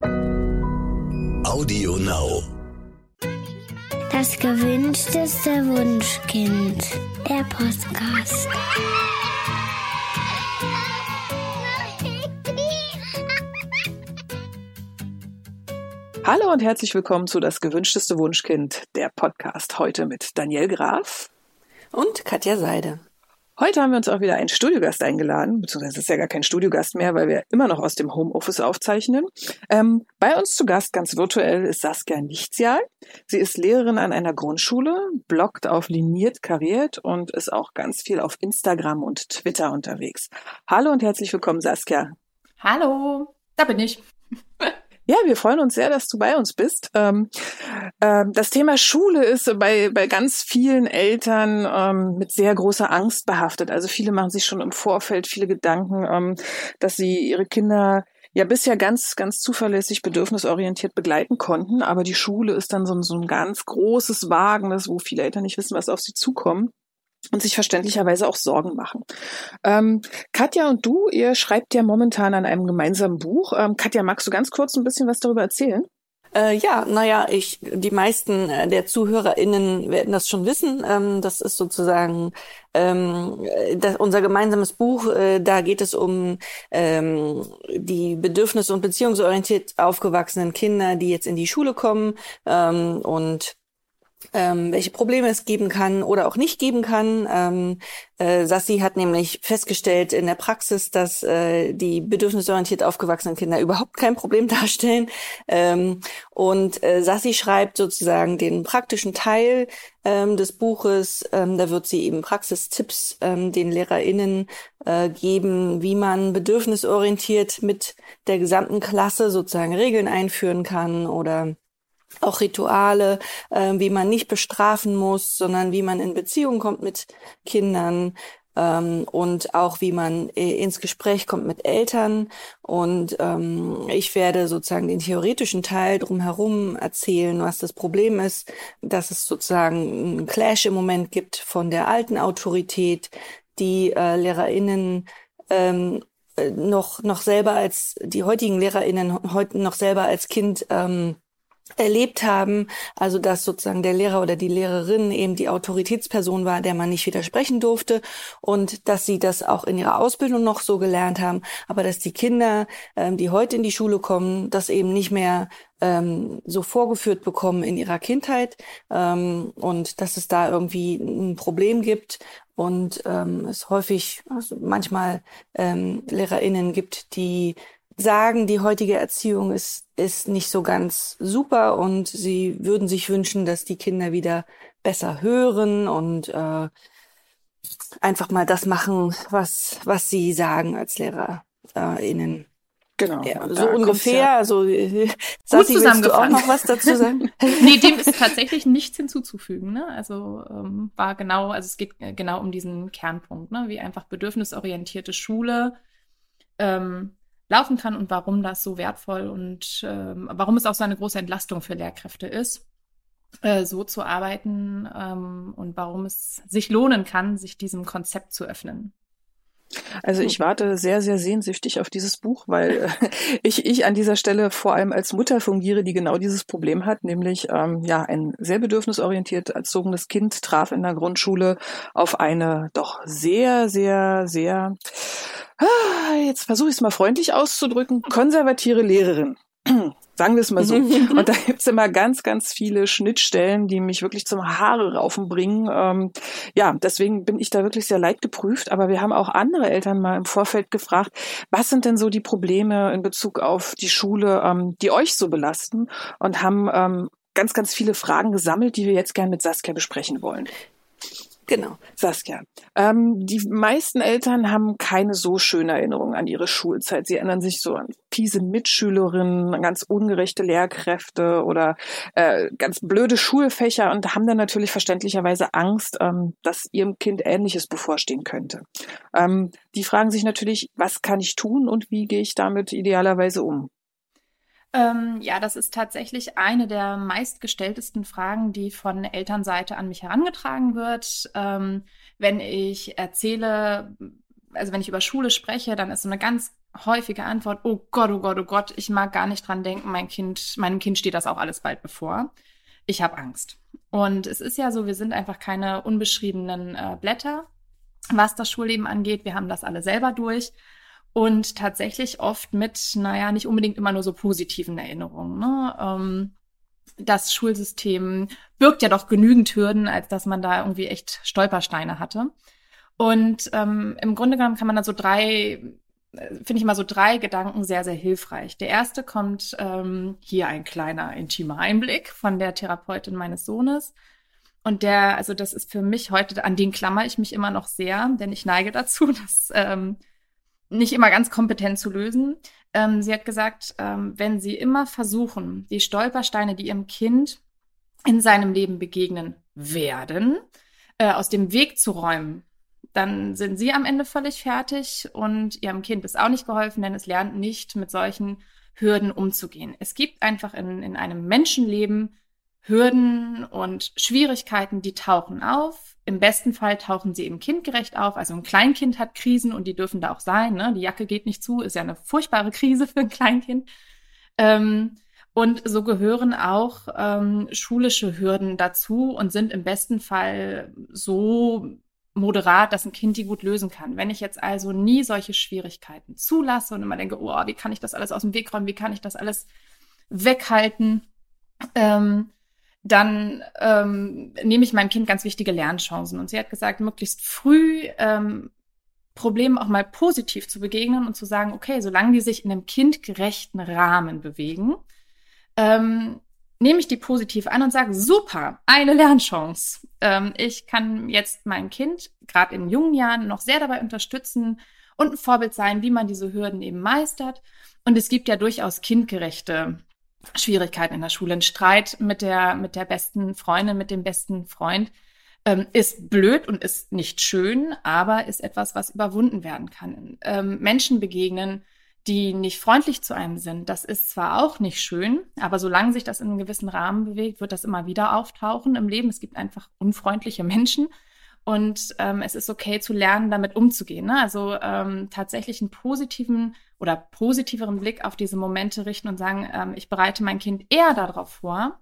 Audio Now. Das gewünschteste Wunschkind. Der Podcast. Hallo und herzlich willkommen zu Das gewünschteste Wunschkind, der Podcast. Heute mit Daniel Graf und Katja Seide. Heute haben wir uns auch wieder einen Studiogast eingeladen, beziehungsweise es ist ja gar kein Studiogast mehr, weil wir immer noch aus dem Homeoffice aufzeichnen. Ähm, bei uns zu Gast, ganz virtuell, ist Saskia Nichtsjahr. Sie ist Lehrerin an einer Grundschule, bloggt auf Liniert Kariert und ist auch ganz viel auf Instagram und Twitter unterwegs. Hallo und herzlich willkommen, Saskia. Hallo, da bin ich. Ja, wir freuen uns sehr, dass du bei uns bist. Ähm, ähm, das Thema Schule ist bei, bei ganz vielen Eltern ähm, mit sehr großer Angst behaftet. Also viele machen sich schon im Vorfeld viele Gedanken, ähm, dass sie ihre Kinder ja bisher ganz, ganz zuverlässig bedürfnisorientiert begleiten konnten. Aber die Schule ist dann so, so ein ganz großes Wagnis, wo viele Eltern nicht wissen, was auf sie zukommt und sich verständlicherweise auch Sorgen machen. Ähm, Katja und du, ihr schreibt ja momentan an einem gemeinsamen Buch. Ähm, Katja, magst du ganz kurz ein bisschen was darüber erzählen? Äh, ja, naja, ich, die meisten äh, der ZuhörerInnen werden das schon wissen. Ähm, das ist sozusagen ähm, das, unser gemeinsames Buch. Äh, da geht es um ähm, die bedürfnis- und beziehungsorientiert aufgewachsenen Kinder, die jetzt in die Schule kommen ähm, und ähm, welche Probleme es geben kann oder auch nicht geben kann. Ähm, äh, Sassi hat nämlich festgestellt in der Praxis, dass äh, die bedürfnisorientiert aufgewachsenen Kinder überhaupt kein Problem darstellen. Ähm, und äh, Sassi schreibt sozusagen den praktischen Teil ähm, des Buches. Ähm, da wird sie eben Praxistipps ähm, den LehrerInnen äh, geben, wie man bedürfnisorientiert mit der gesamten Klasse sozusagen Regeln einführen kann oder auch Rituale, äh, wie man nicht bestrafen muss, sondern wie man in Beziehung kommt mit Kindern ähm, und auch wie man äh, ins Gespräch kommt mit Eltern. Und ähm, ich werde sozusagen den theoretischen Teil drumherum erzählen, was das Problem ist, dass es sozusagen einen Clash im Moment gibt von der alten Autorität, die äh, LehrerInnen ähm, äh, noch noch selber als die heutigen LehrerInnen heute noch selber als Kind ähm, erlebt haben, also dass sozusagen der Lehrer oder die Lehrerin eben die Autoritätsperson war, der man nicht widersprechen durfte. Und dass sie das auch in ihrer Ausbildung noch so gelernt haben, aber dass die Kinder, ähm, die heute in die Schule kommen, das eben nicht mehr ähm, so vorgeführt bekommen in ihrer Kindheit. Ähm, und dass es da irgendwie ein Problem gibt. Und ähm, es häufig also manchmal ähm, LehrerInnen gibt, die sagen, die heutige Erziehung ist, ist nicht so ganz super und sie würden sich wünschen, dass die Kinder wieder besser hören und äh, einfach mal das machen, was, was sie sagen als LehrerInnen. Genau. Ja, so ungefähr. Ja also äh, Sassi, willst du auch noch was dazu sagen? nee, dem ist tatsächlich nichts hinzuzufügen. Ne? Also ähm, war genau, also es geht genau um diesen Kernpunkt, ne? wie einfach bedürfnisorientierte Schule ähm, laufen kann und warum das so wertvoll und ähm, warum es auch so eine große Entlastung für Lehrkräfte ist, äh, so zu arbeiten ähm, und warum es sich lohnen kann, sich diesem Konzept zu öffnen. Also ich warte sehr, sehr sehnsüchtig auf dieses Buch, weil äh, ich, ich an dieser Stelle vor allem als Mutter fungiere, die genau dieses Problem hat, nämlich ähm, ja ein sehr bedürfnisorientiert erzogenes Kind traf in der Grundschule auf eine doch sehr, sehr, sehr jetzt versuche ich es mal freundlich auszudrücken, konservative Lehrerin. Sagen wir es mal so. Und da gibt's immer ganz, ganz viele Schnittstellen, die mich wirklich zum Haare raufen bringen. Ähm, ja, deswegen bin ich da wirklich sehr leidgeprüft. Aber wir haben auch andere Eltern mal im Vorfeld gefragt, was sind denn so die Probleme in Bezug auf die Schule, ähm, die euch so belasten? Und haben ähm, ganz, ganz viele Fragen gesammelt, die wir jetzt gerne mit Saskia besprechen wollen. Genau. Saskia, ähm, die meisten Eltern haben keine so schöne Erinnerung an ihre Schulzeit. Sie erinnern sich so an fiese Mitschülerinnen, an ganz ungerechte Lehrkräfte oder äh, ganz blöde Schulfächer und haben dann natürlich verständlicherweise Angst, ähm, dass ihrem Kind Ähnliches bevorstehen könnte. Ähm, die fragen sich natürlich, was kann ich tun und wie gehe ich damit idealerweise um? Ähm, ja, das ist tatsächlich eine der meistgestelltesten Fragen, die von Elternseite an mich herangetragen wird. Ähm, wenn ich erzähle, also wenn ich über Schule spreche, dann ist so eine ganz häufige Antwort, oh Gott, oh Gott, oh Gott, ich mag gar nicht dran denken, mein Kind, meinem Kind steht das auch alles bald bevor. Ich habe Angst. Und es ist ja so, wir sind einfach keine unbeschriebenen äh, Blätter, was das Schulleben angeht. Wir haben das alle selber durch und tatsächlich oft mit, naja, nicht unbedingt immer nur so positiven Erinnerungen. Ne? Ähm, das Schulsystem birgt ja doch genügend Hürden, als dass man da irgendwie echt Stolpersteine hatte. Und ähm, im Grunde genommen kann man da so drei, finde ich mal so drei Gedanken sehr, sehr hilfreich. Der erste kommt ähm, hier ein kleiner intimer Einblick von der Therapeutin meines Sohnes. Und der, also das ist für mich heute, an den klammer ich mich immer noch sehr, denn ich neige dazu, das ähm, nicht immer ganz kompetent zu lösen. Ähm, sie hat gesagt, ähm, wenn Sie immer versuchen, die Stolpersteine, die Ihrem Kind in seinem Leben begegnen werden, äh, aus dem Weg zu räumen, dann sind Sie am Ende völlig fertig und Ihrem Kind ist auch nicht geholfen, denn es lernt nicht mit solchen Hürden umzugehen. Es gibt einfach in, in einem Menschenleben Hürden und Schwierigkeiten, die tauchen auf. Im besten Fall tauchen sie eben kindgerecht auf. Also ein Kleinkind hat Krisen und die dürfen da auch sein. Ne? Die Jacke geht nicht zu, ist ja eine furchtbare Krise für ein Kleinkind. Ähm, und so gehören auch ähm, schulische Hürden dazu und sind im besten Fall so moderat, dass ein Kind die gut lösen kann. Wenn ich jetzt also nie solche Schwierigkeiten zulasse und immer denke, oh, wie kann ich das alles aus dem Weg räumen, wie kann ich das alles weghalten, ähm, dann ähm, nehme ich meinem Kind ganz wichtige Lernchancen. Und sie hat gesagt, möglichst früh ähm, Problemen auch mal positiv zu begegnen und zu sagen, okay, solange die sich in einem kindgerechten Rahmen bewegen, ähm, nehme ich die positiv an und sage, super, eine Lernchance. Ähm, ich kann jetzt mein Kind gerade in jungen Jahren noch sehr dabei unterstützen und ein Vorbild sein, wie man diese Hürden eben meistert. Und es gibt ja durchaus kindgerechte Schwierigkeiten in der Schule. Ein Streit mit der, mit der besten Freundin, mit dem besten Freund ähm, ist blöd und ist nicht schön, aber ist etwas, was überwunden werden kann. Ähm, Menschen begegnen, die nicht freundlich zu einem sind, das ist zwar auch nicht schön, aber solange sich das in einem gewissen Rahmen bewegt, wird das immer wieder auftauchen im Leben. Es gibt einfach unfreundliche Menschen und ähm, es ist okay zu lernen, damit umzugehen. Ne? Also ähm, tatsächlich einen positiven oder positiveren Blick auf diese Momente richten und sagen, ähm, ich bereite mein Kind eher darauf vor,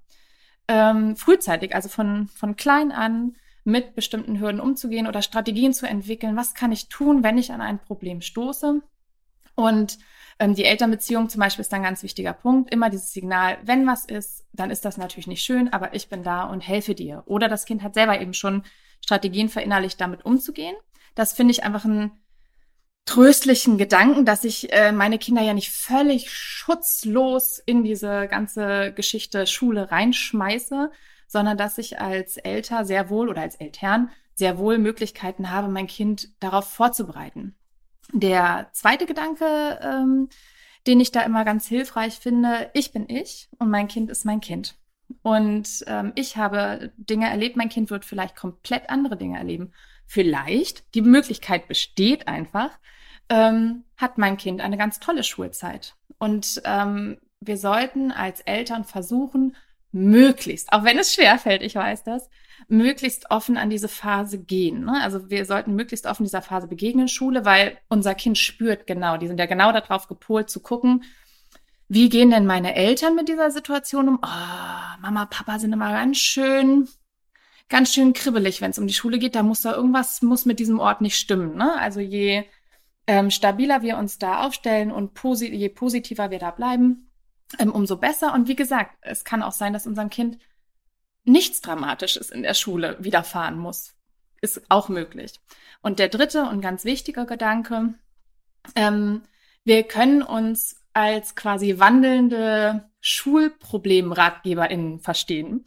ähm, frühzeitig, also von, von klein an mit bestimmten Hürden umzugehen oder Strategien zu entwickeln. Was kann ich tun, wenn ich an ein Problem stoße? Und ähm, die Elternbeziehung zum Beispiel ist ein ganz wichtiger Punkt. Immer dieses Signal, wenn was ist, dann ist das natürlich nicht schön, aber ich bin da und helfe dir. Oder das Kind hat selber eben schon Strategien verinnerlicht, damit umzugehen. Das finde ich einfach einen tröstlichen Gedanken, dass ich äh, meine Kinder ja nicht völlig schutzlos in diese ganze Geschichte Schule reinschmeiße, sondern dass ich als Elter sehr wohl oder als Eltern sehr wohl Möglichkeiten habe, mein Kind darauf vorzubereiten. Der zweite Gedanke, ähm, den ich da immer ganz hilfreich finde, ich bin ich und mein Kind ist mein Kind. Und ähm, ich habe Dinge erlebt, mein Kind wird vielleicht komplett andere Dinge erleben. Vielleicht, die Möglichkeit besteht einfach, ähm, hat mein Kind eine ganz tolle Schulzeit. Und ähm, wir sollten als Eltern versuchen, möglichst, auch wenn es schwerfällt, ich weiß das, möglichst offen an diese Phase gehen. Ne? Also wir sollten möglichst offen dieser Phase begegnen, Schule, weil unser Kind spürt genau, die sind ja genau darauf gepolt zu gucken, wie gehen denn meine Eltern mit dieser Situation um? Oh, Mama, Papa sind immer ganz schön, ganz schön kribbelig, wenn es um die Schule geht. Da muss da irgendwas, muss mit diesem Ort nicht stimmen. Ne? Also je ähm, stabiler wir uns da aufstellen und posi je positiver wir da bleiben, ähm, umso besser. Und wie gesagt, es kann auch sein, dass unserem Kind nichts Dramatisches in der Schule widerfahren muss. Ist auch möglich. Und der dritte und ganz wichtige Gedanke, ähm, wir können uns als quasi wandelnde SchulproblemratgeberInnen verstehen.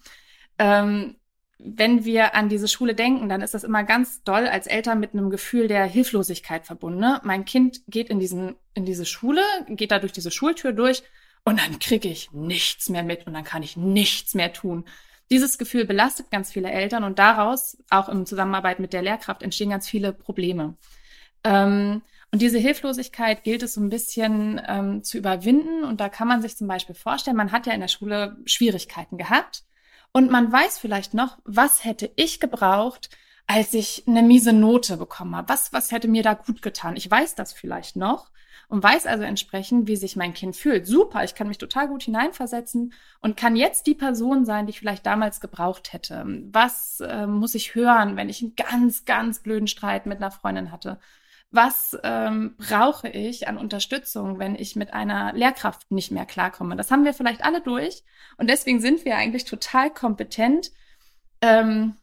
Ähm, wenn wir an diese Schule denken, dann ist das immer ganz doll als Eltern mit einem Gefühl der Hilflosigkeit verbunden. Ne? Mein Kind geht in, diesen, in diese Schule, geht da durch diese Schultür durch und dann kriege ich nichts mehr mit und dann kann ich nichts mehr tun. Dieses Gefühl belastet ganz viele Eltern und daraus, auch in Zusammenarbeit mit der Lehrkraft, entstehen ganz viele Probleme. Ähm, und diese Hilflosigkeit gilt es so ein bisschen ähm, zu überwinden. Und da kann man sich zum Beispiel vorstellen, man hat ja in der Schule Schwierigkeiten gehabt. Und man weiß vielleicht noch, was hätte ich gebraucht, als ich eine miese Note bekommen habe. Was, was hätte mir da gut getan? Ich weiß das vielleicht noch und weiß also entsprechend, wie sich mein Kind fühlt. Super, ich kann mich total gut hineinversetzen und kann jetzt die Person sein, die ich vielleicht damals gebraucht hätte. Was äh, muss ich hören, wenn ich einen ganz, ganz blöden Streit mit einer Freundin hatte? Was ähm, brauche ich an Unterstützung, wenn ich mit einer Lehrkraft nicht mehr klarkomme? Das haben wir vielleicht alle durch und deswegen sind wir eigentlich total kompetent, ähm,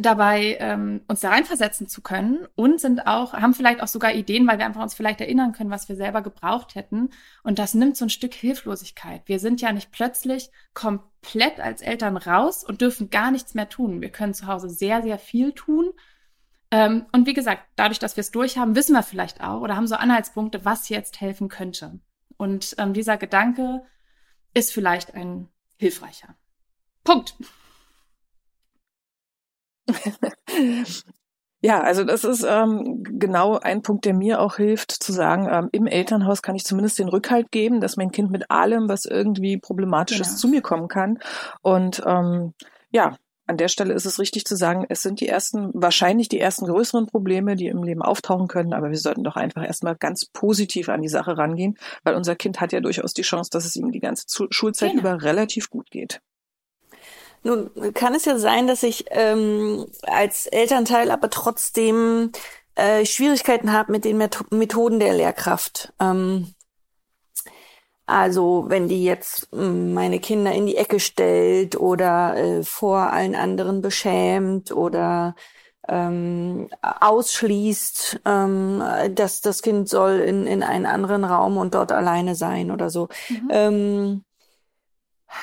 dabei ähm, uns da reinversetzen zu können und sind auch, haben vielleicht auch sogar Ideen, weil wir einfach uns vielleicht erinnern können, was wir selber gebraucht hätten. Und das nimmt so ein Stück Hilflosigkeit. Wir sind ja nicht plötzlich komplett als Eltern raus und dürfen gar nichts mehr tun. Wir können zu Hause sehr, sehr viel tun. Ähm, und wie gesagt, dadurch, dass wir es durchhaben, wissen wir vielleicht auch oder haben so Anhaltspunkte, was jetzt helfen könnte. Und ähm, dieser Gedanke ist vielleicht ein hilfreicher. Punkt. Ja, also das ist ähm, genau ein Punkt, der mir auch hilft, zu sagen, ähm, im Elternhaus kann ich zumindest den Rückhalt geben, dass mein Kind mit allem, was irgendwie problematisch ist, genau. zu mir kommen kann. Und ähm, ja, an der Stelle ist es richtig zu sagen, es sind die ersten, wahrscheinlich die ersten größeren Probleme, die im Leben auftauchen können, aber wir sollten doch einfach erstmal ganz positiv an die Sache rangehen, weil unser Kind hat ja durchaus die Chance, dass es ihm die ganze Schulzeit genau. über relativ gut geht. Nun kann es ja sein, dass ich ähm, als Elternteil aber trotzdem äh, Schwierigkeiten habe mit den Methoden der Lehrkraft. Ähm, also wenn die jetzt hm, meine Kinder in die Ecke stellt oder äh, vor allen anderen beschämt oder ähm, ausschließt, ähm, dass das Kind soll in, in einen anderen Raum und dort alleine sein oder so. Mhm. Ähm,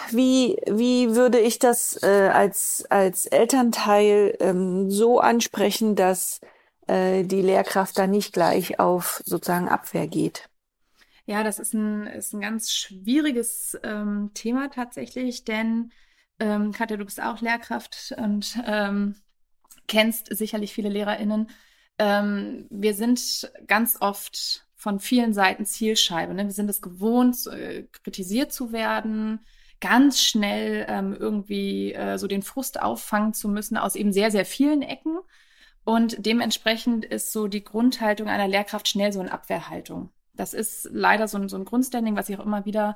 wie, wie würde ich das äh, als, als Elternteil ähm, so ansprechen, dass äh, die Lehrkraft da nicht gleich auf sozusagen Abwehr geht? Ja, das ist ein, ist ein ganz schwieriges ähm, Thema tatsächlich, denn ähm, Katja, du bist auch Lehrkraft und ähm, kennst sicherlich viele LehrerInnen. Ähm, wir sind ganz oft von vielen Seiten Zielscheibe. Ne? Wir sind es gewohnt, äh, kritisiert zu werden, ganz schnell ähm, irgendwie äh, so den Frust auffangen zu müssen aus eben sehr, sehr vielen Ecken. Und dementsprechend ist so die Grundhaltung einer Lehrkraft schnell so eine Abwehrhaltung. Das ist leider so ein, so ein Grundstanding, was ich auch immer wieder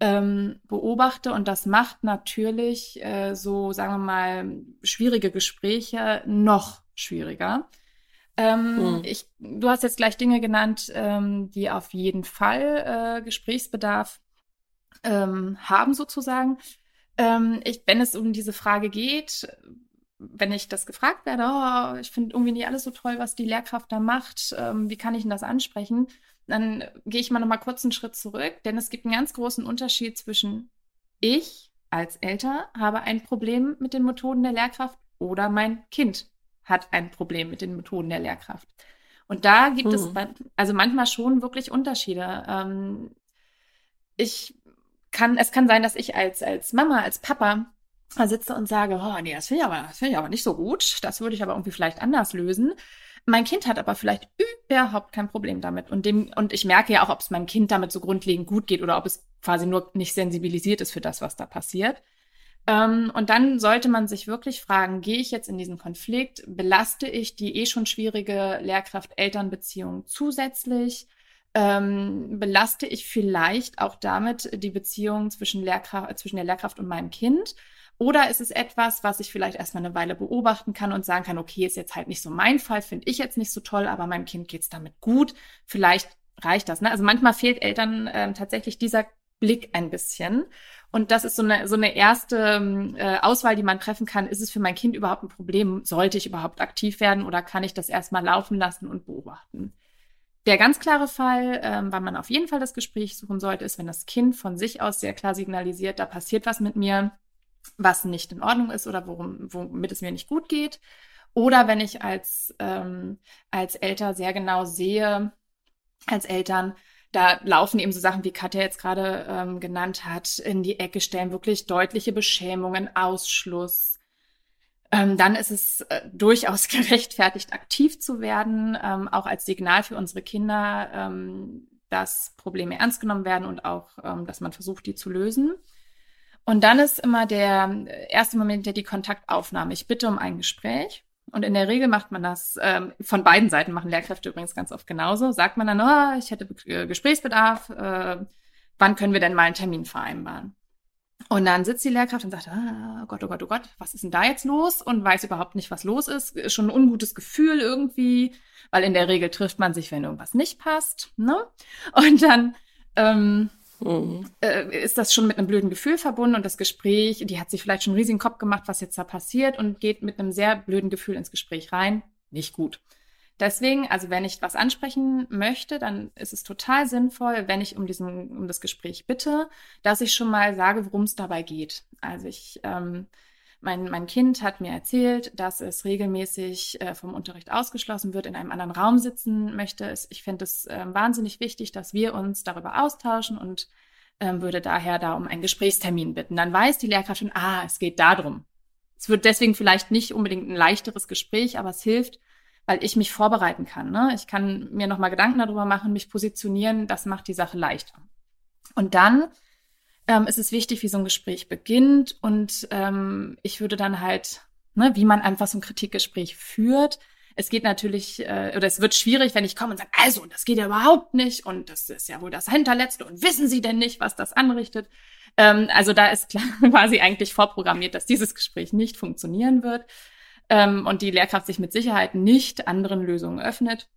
ähm, beobachte. Und das macht natürlich äh, so, sagen wir mal, schwierige Gespräche noch schwieriger. Ähm, mhm. ich, du hast jetzt gleich Dinge genannt, ähm, die auf jeden Fall äh, Gesprächsbedarf ähm, haben sozusagen. Ähm, ich, wenn es um diese Frage geht, wenn ich das gefragt werde, oh, ich finde irgendwie nicht alles so toll, was die Lehrkraft da macht, ähm, wie kann ich denn das ansprechen? Dann gehe ich mal noch mal kurz einen Schritt zurück, denn es gibt einen ganz großen Unterschied zwischen ich als Eltern habe ein Problem mit den Methoden der Lehrkraft oder mein Kind hat ein Problem mit den Methoden der Lehrkraft. Und da gibt mhm. es also manchmal schon wirklich Unterschiede. Ähm, ich kann, es kann sein, dass ich als, als Mama, als Papa sitze und sage, oh nee, das finde ich aber, das finde ich aber nicht so gut. Das würde ich aber irgendwie vielleicht anders lösen. Mein Kind hat aber vielleicht überhaupt kein Problem damit. Und dem, und ich merke ja auch, ob es meinem Kind damit so grundlegend gut geht oder ob es quasi nur nicht sensibilisiert ist für das, was da passiert. Ähm, und dann sollte man sich wirklich fragen, gehe ich jetzt in diesen Konflikt? Belaste ich die eh schon schwierige Lehrkraft-Eltern-Beziehung zusätzlich? ähm, belaste ich vielleicht auch damit die Beziehung zwischen, Lehrkraft, zwischen der Lehrkraft und meinem Kind? Oder ist es etwas, was ich vielleicht erstmal eine Weile beobachten kann und sagen kann, okay, ist jetzt halt nicht so mein Fall, finde ich jetzt nicht so toll, aber meinem Kind geht's damit gut. Vielleicht reicht das. Ne? Also manchmal fehlt Eltern ähm, tatsächlich dieser Blick ein bisschen. Und das ist so eine, so eine erste äh, Auswahl, die man treffen kann. Ist es für mein Kind überhaupt ein Problem? Sollte ich überhaupt aktiv werden oder kann ich das erstmal laufen lassen und beobachten? Der ganz klare Fall, ähm, weil man auf jeden Fall das Gespräch suchen sollte, ist, wenn das Kind von sich aus sehr klar signalisiert, da passiert was mit mir, was nicht in Ordnung ist oder worum, womit es mir nicht gut geht. Oder wenn ich als, ähm, als Eltern sehr genau sehe, als Eltern, da laufen eben so Sachen, wie Katja jetzt gerade ähm, genannt hat, in die Ecke stellen, wirklich deutliche Beschämungen, Ausschluss, ähm, dann ist es äh, durchaus gerechtfertigt, aktiv zu werden, ähm, auch als Signal für unsere Kinder, ähm, dass Probleme ernst genommen werden und auch, ähm, dass man versucht, die zu lösen. Und dann ist immer der erste Moment der die Kontaktaufnahme. Ich bitte um ein Gespräch. Und in der Regel macht man das, ähm, von beiden Seiten machen Lehrkräfte übrigens ganz oft genauso. Sagt man dann, oh, ich hätte äh, Gesprächsbedarf, äh, wann können wir denn mal einen Termin vereinbaren? Und dann sitzt die Lehrkraft und sagt, oh Gott, oh Gott, oh Gott, was ist denn da jetzt los? Und weiß überhaupt nicht, was los ist. Ist schon ein ungutes Gefühl irgendwie, weil in der Regel trifft man sich, wenn irgendwas nicht passt. Ne? Und dann ähm, mhm. ist das schon mit einem blöden Gefühl verbunden und das Gespräch, die hat sich vielleicht schon einen riesigen Kopf gemacht, was jetzt da passiert und geht mit einem sehr blöden Gefühl ins Gespräch rein. Nicht gut. Deswegen, also wenn ich was ansprechen möchte, dann ist es total sinnvoll, wenn ich um diesen, um das Gespräch bitte, dass ich schon mal sage, worum es dabei geht. Also ich, ähm, mein, mein Kind hat mir erzählt, dass es regelmäßig äh, vom Unterricht ausgeschlossen wird, in einem anderen Raum sitzen möchte. Ich finde es äh, wahnsinnig wichtig, dass wir uns darüber austauschen und ähm, würde daher da um einen Gesprächstermin bitten. Dann weiß die Lehrkraft schon, ah, es geht darum. Es wird deswegen vielleicht nicht unbedingt ein leichteres Gespräch, aber es hilft, weil ich mich vorbereiten kann. Ne? Ich kann mir nochmal Gedanken darüber machen, mich positionieren, das macht die Sache leichter. Und dann ähm, ist es wichtig, wie so ein Gespräch beginnt und ähm, ich würde dann halt, ne, wie man einfach so ein Kritikgespräch führt. Es geht natürlich, äh, oder es wird schwierig, wenn ich komme und sage, also, das geht ja überhaupt nicht und das ist ja wohl das Hinterletzte und wissen Sie denn nicht, was das anrichtet? Ähm, also da ist klar, quasi eigentlich vorprogrammiert, dass dieses Gespräch nicht funktionieren wird ähm, und die Lehrkraft sich mit Sicherheit nicht anderen Lösungen öffnet.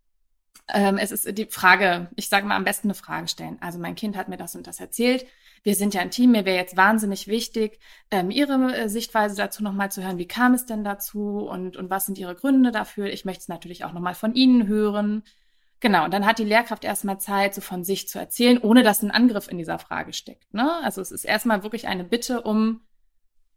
Ähm, es ist die Frage, ich sage mal am besten eine Frage stellen. Also mein Kind hat mir das und das erzählt. Wir sind ja ein Team, mir wäre jetzt wahnsinnig wichtig, ähm, Ihre äh, Sichtweise dazu nochmal zu hören. Wie kam es denn dazu und, und was sind Ihre Gründe dafür? Ich möchte es natürlich auch nochmal von Ihnen hören. Genau, und dann hat die Lehrkraft erstmal Zeit, so von sich zu erzählen, ohne dass ein Angriff in dieser Frage steckt. Ne? Also es ist erstmal wirklich eine Bitte um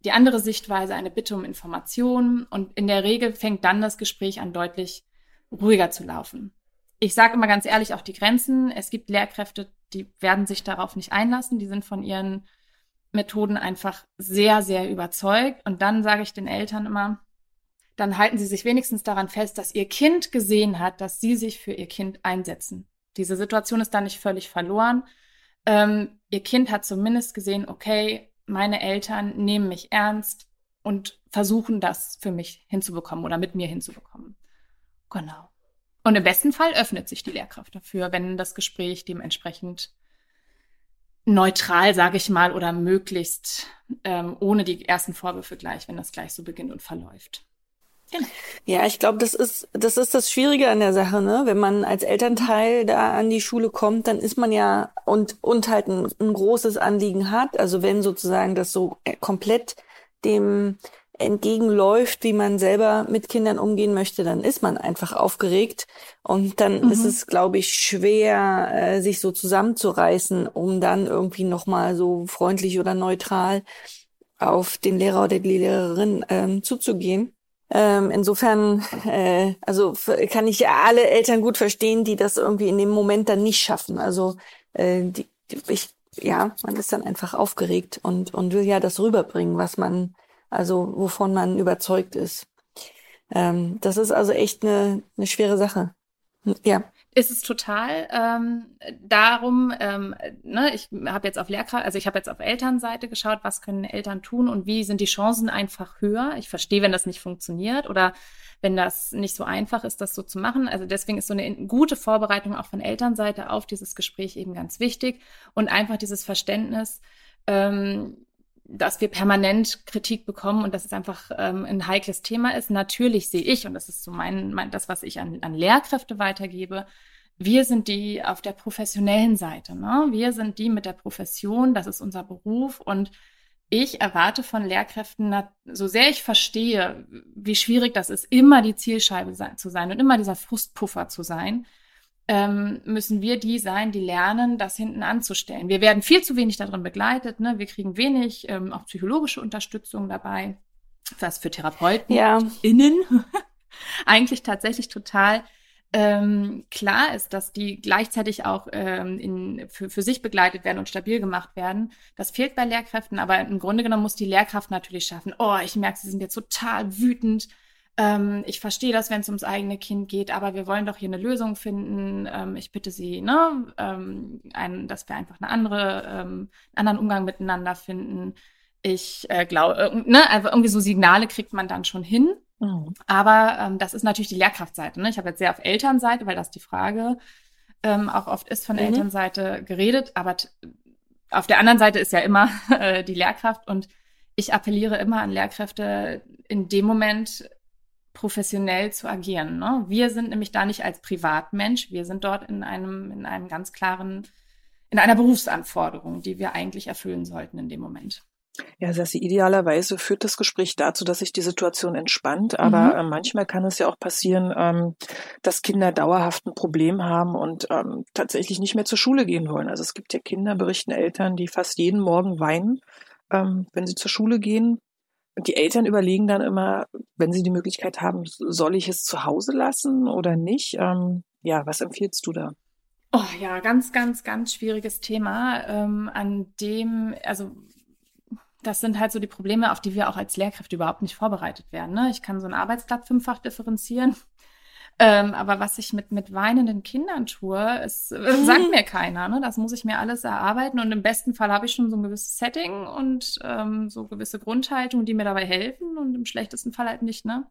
die andere Sichtweise, eine Bitte um Informationen und in der Regel fängt dann das Gespräch an, deutlich ruhiger zu laufen. Ich sage immer ganz ehrlich auch die Grenzen. Es gibt Lehrkräfte, die werden sich darauf nicht einlassen, die sind von ihren Methoden einfach sehr, sehr überzeugt. Und dann sage ich den Eltern immer, dann halten sie sich wenigstens daran fest, dass ihr Kind gesehen hat, dass sie sich für ihr Kind einsetzen. Diese Situation ist dann nicht völlig verloren. Ähm, ihr Kind hat zumindest gesehen, okay, meine Eltern nehmen mich ernst und versuchen das für mich hinzubekommen oder mit mir hinzubekommen. Genau. Und im besten Fall öffnet sich die Lehrkraft dafür, wenn das Gespräch dementsprechend neutral, sage ich mal, oder möglichst ähm, ohne die ersten Vorwürfe gleich, wenn das gleich so beginnt und verläuft. Genau. Ja, ich glaube, das ist, das ist das Schwierige an der Sache, ne? Wenn man als Elternteil da an die Schule kommt, dann ist man ja und, und halt ein, ein großes Anliegen hat. Also wenn sozusagen das so äh, komplett dem entgegenläuft, wie man selber mit Kindern umgehen möchte, dann ist man einfach aufgeregt. Und dann mhm. ist es, glaube ich, schwer, äh, sich so zusammenzureißen, um dann irgendwie nochmal so freundlich oder neutral auf den Lehrer oder die Lehrerin ähm, zuzugehen. Ähm, insofern, äh, also kann ich ja alle Eltern gut verstehen, die das irgendwie in dem Moment dann nicht schaffen. Also äh, die, die, ich, ja, man ist dann einfach aufgeregt und und will ja das rüberbringen, was man, also wovon man überzeugt ist. Ähm, das ist also echt eine, eine schwere Sache. Ja ist es total ähm, darum, ähm, ne, ich habe jetzt auf Lehrkraft, also ich habe jetzt auf Elternseite geschaut, was können Eltern tun und wie sind die Chancen einfach höher. Ich verstehe, wenn das nicht funktioniert oder wenn das nicht so einfach ist, das so zu machen. Also deswegen ist so eine gute Vorbereitung auch von Elternseite auf dieses Gespräch eben ganz wichtig und einfach dieses Verständnis, ähm, dass wir permanent Kritik bekommen und dass es einfach ähm, ein heikles Thema ist. Natürlich sehe ich, und das ist so mein, mein das, was ich an, an Lehrkräfte weitergebe, wir sind die auf der professionellen Seite. Ne? Wir sind die mit der Profession, das ist unser Beruf und ich erwarte von Lehrkräften, so sehr ich verstehe, wie schwierig das ist, immer die Zielscheibe sein, zu sein und immer dieser Frustpuffer zu sein, ähm, müssen wir die sein, die lernen, das hinten anzustellen. Wir werden viel zu wenig darin begleitet. Ne? Wir kriegen wenig ähm, auch psychologische Unterstützung dabei, was für Therapeuten ja. innen eigentlich tatsächlich total ähm, klar ist, dass die gleichzeitig auch ähm, in, für, für sich begleitet werden und stabil gemacht werden. Das fehlt bei Lehrkräften, aber im Grunde genommen muss die Lehrkraft natürlich schaffen. Oh, ich merke, sie sind jetzt total wütend ähm, ich verstehe das, wenn es ums eigene Kind geht, aber wir wollen doch hier eine Lösung finden. Ähm, ich bitte Sie, ne, ähm, ein, dass wir einfach eine andere, ähm, einen anderen Umgang miteinander finden. Ich äh, glaube, äh, ne, also irgendwie so Signale kriegt man dann schon hin, Mhm. Aber ähm, das ist natürlich die Lehrkraftseite. Ne? Ich habe jetzt sehr auf Elternseite, weil das die Frage ähm, auch oft ist von mhm. Elternseite geredet. Aber auf der anderen Seite ist ja immer äh, die Lehrkraft und ich appelliere immer an Lehrkräfte, in dem Moment professionell zu agieren. Ne? Wir sind nämlich da nicht als Privatmensch, wir sind dort in einem, in einem ganz klaren, in einer Berufsanforderung, die wir eigentlich erfüllen sollten in dem Moment. Ja, Sassi, idealerweise führt das Gespräch dazu, dass sich die Situation entspannt, aber mhm. äh, manchmal kann es ja auch passieren, ähm, dass Kinder dauerhaft ein Problem haben und ähm, tatsächlich nicht mehr zur Schule gehen wollen. Also es gibt ja Kinder, berichten Eltern, die fast jeden Morgen weinen, ähm, wenn sie zur Schule gehen. Die Eltern überlegen dann immer, wenn sie die Möglichkeit haben, soll ich es zu Hause lassen oder nicht? Ähm, ja, was empfiehlst du da? Oh ja, ganz, ganz, ganz schwieriges Thema, ähm, an dem, also das sind halt so die Probleme, auf die wir auch als Lehrkräfte überhaupt nicht vorbereitet werden. Ne? Ich kann so ein Arbeitsblatt fünffach differenzieren. Ähm, aber was ich mit, mit weinenden Kindern tue, ist, äh, sagt mir keiner. Ne? Das muss ich mir alles erarbeiten. Und im besten Fall habe ich schon so ein gewisses Setting und ähm, so gewisse Grundhaltungen, die mir dabei helfen. Und im schlechtesten Fall halt nicht, ne?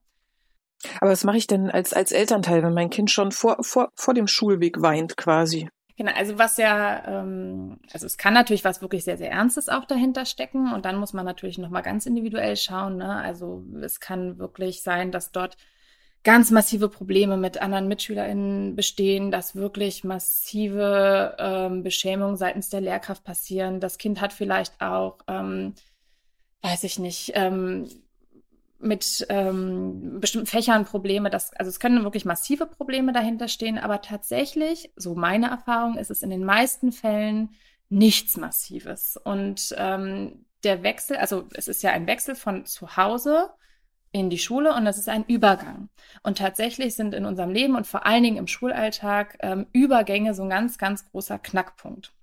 Aber was mache ich denn als, als Elternteil, wenn mein Kind schon vor, vor, vor dem Schulweg weint quasi? Genau, also was ja, ähm, also es kann natürlich was wirklich sehr, sehr Ernstes auch dahinter stecken und dann muss man natürlich nochmal ganz individuell schauen. Ne? Also es kann wirklich sein, dass dort ganz massive Probleme mit anderen MitschülerInnen bestehen, dass wirklich massive ähm, Beschämungen seitens der Lehrkraft passieren. Das Kind hat vielleicht auch, ähm, weiß ich nicht, ähm, mit ähm, bestimmten Fächern Probleme. Das, also es können wirklich massive Probleme dahinter stehen, aber tatsächlich, so meine Erfahrung, ist es in den meisten Fällen nichts Massives. Und ähm, der Wechsel, also es ist ja ein Wechsel von zu Hause in die Schule und das ist ein Übergang. Und tatsächlich sind in unserem Leben und vor allen Dingen im Schulalltag ähm, Übergänge so ein ganz, ganz großer Knackpunkt.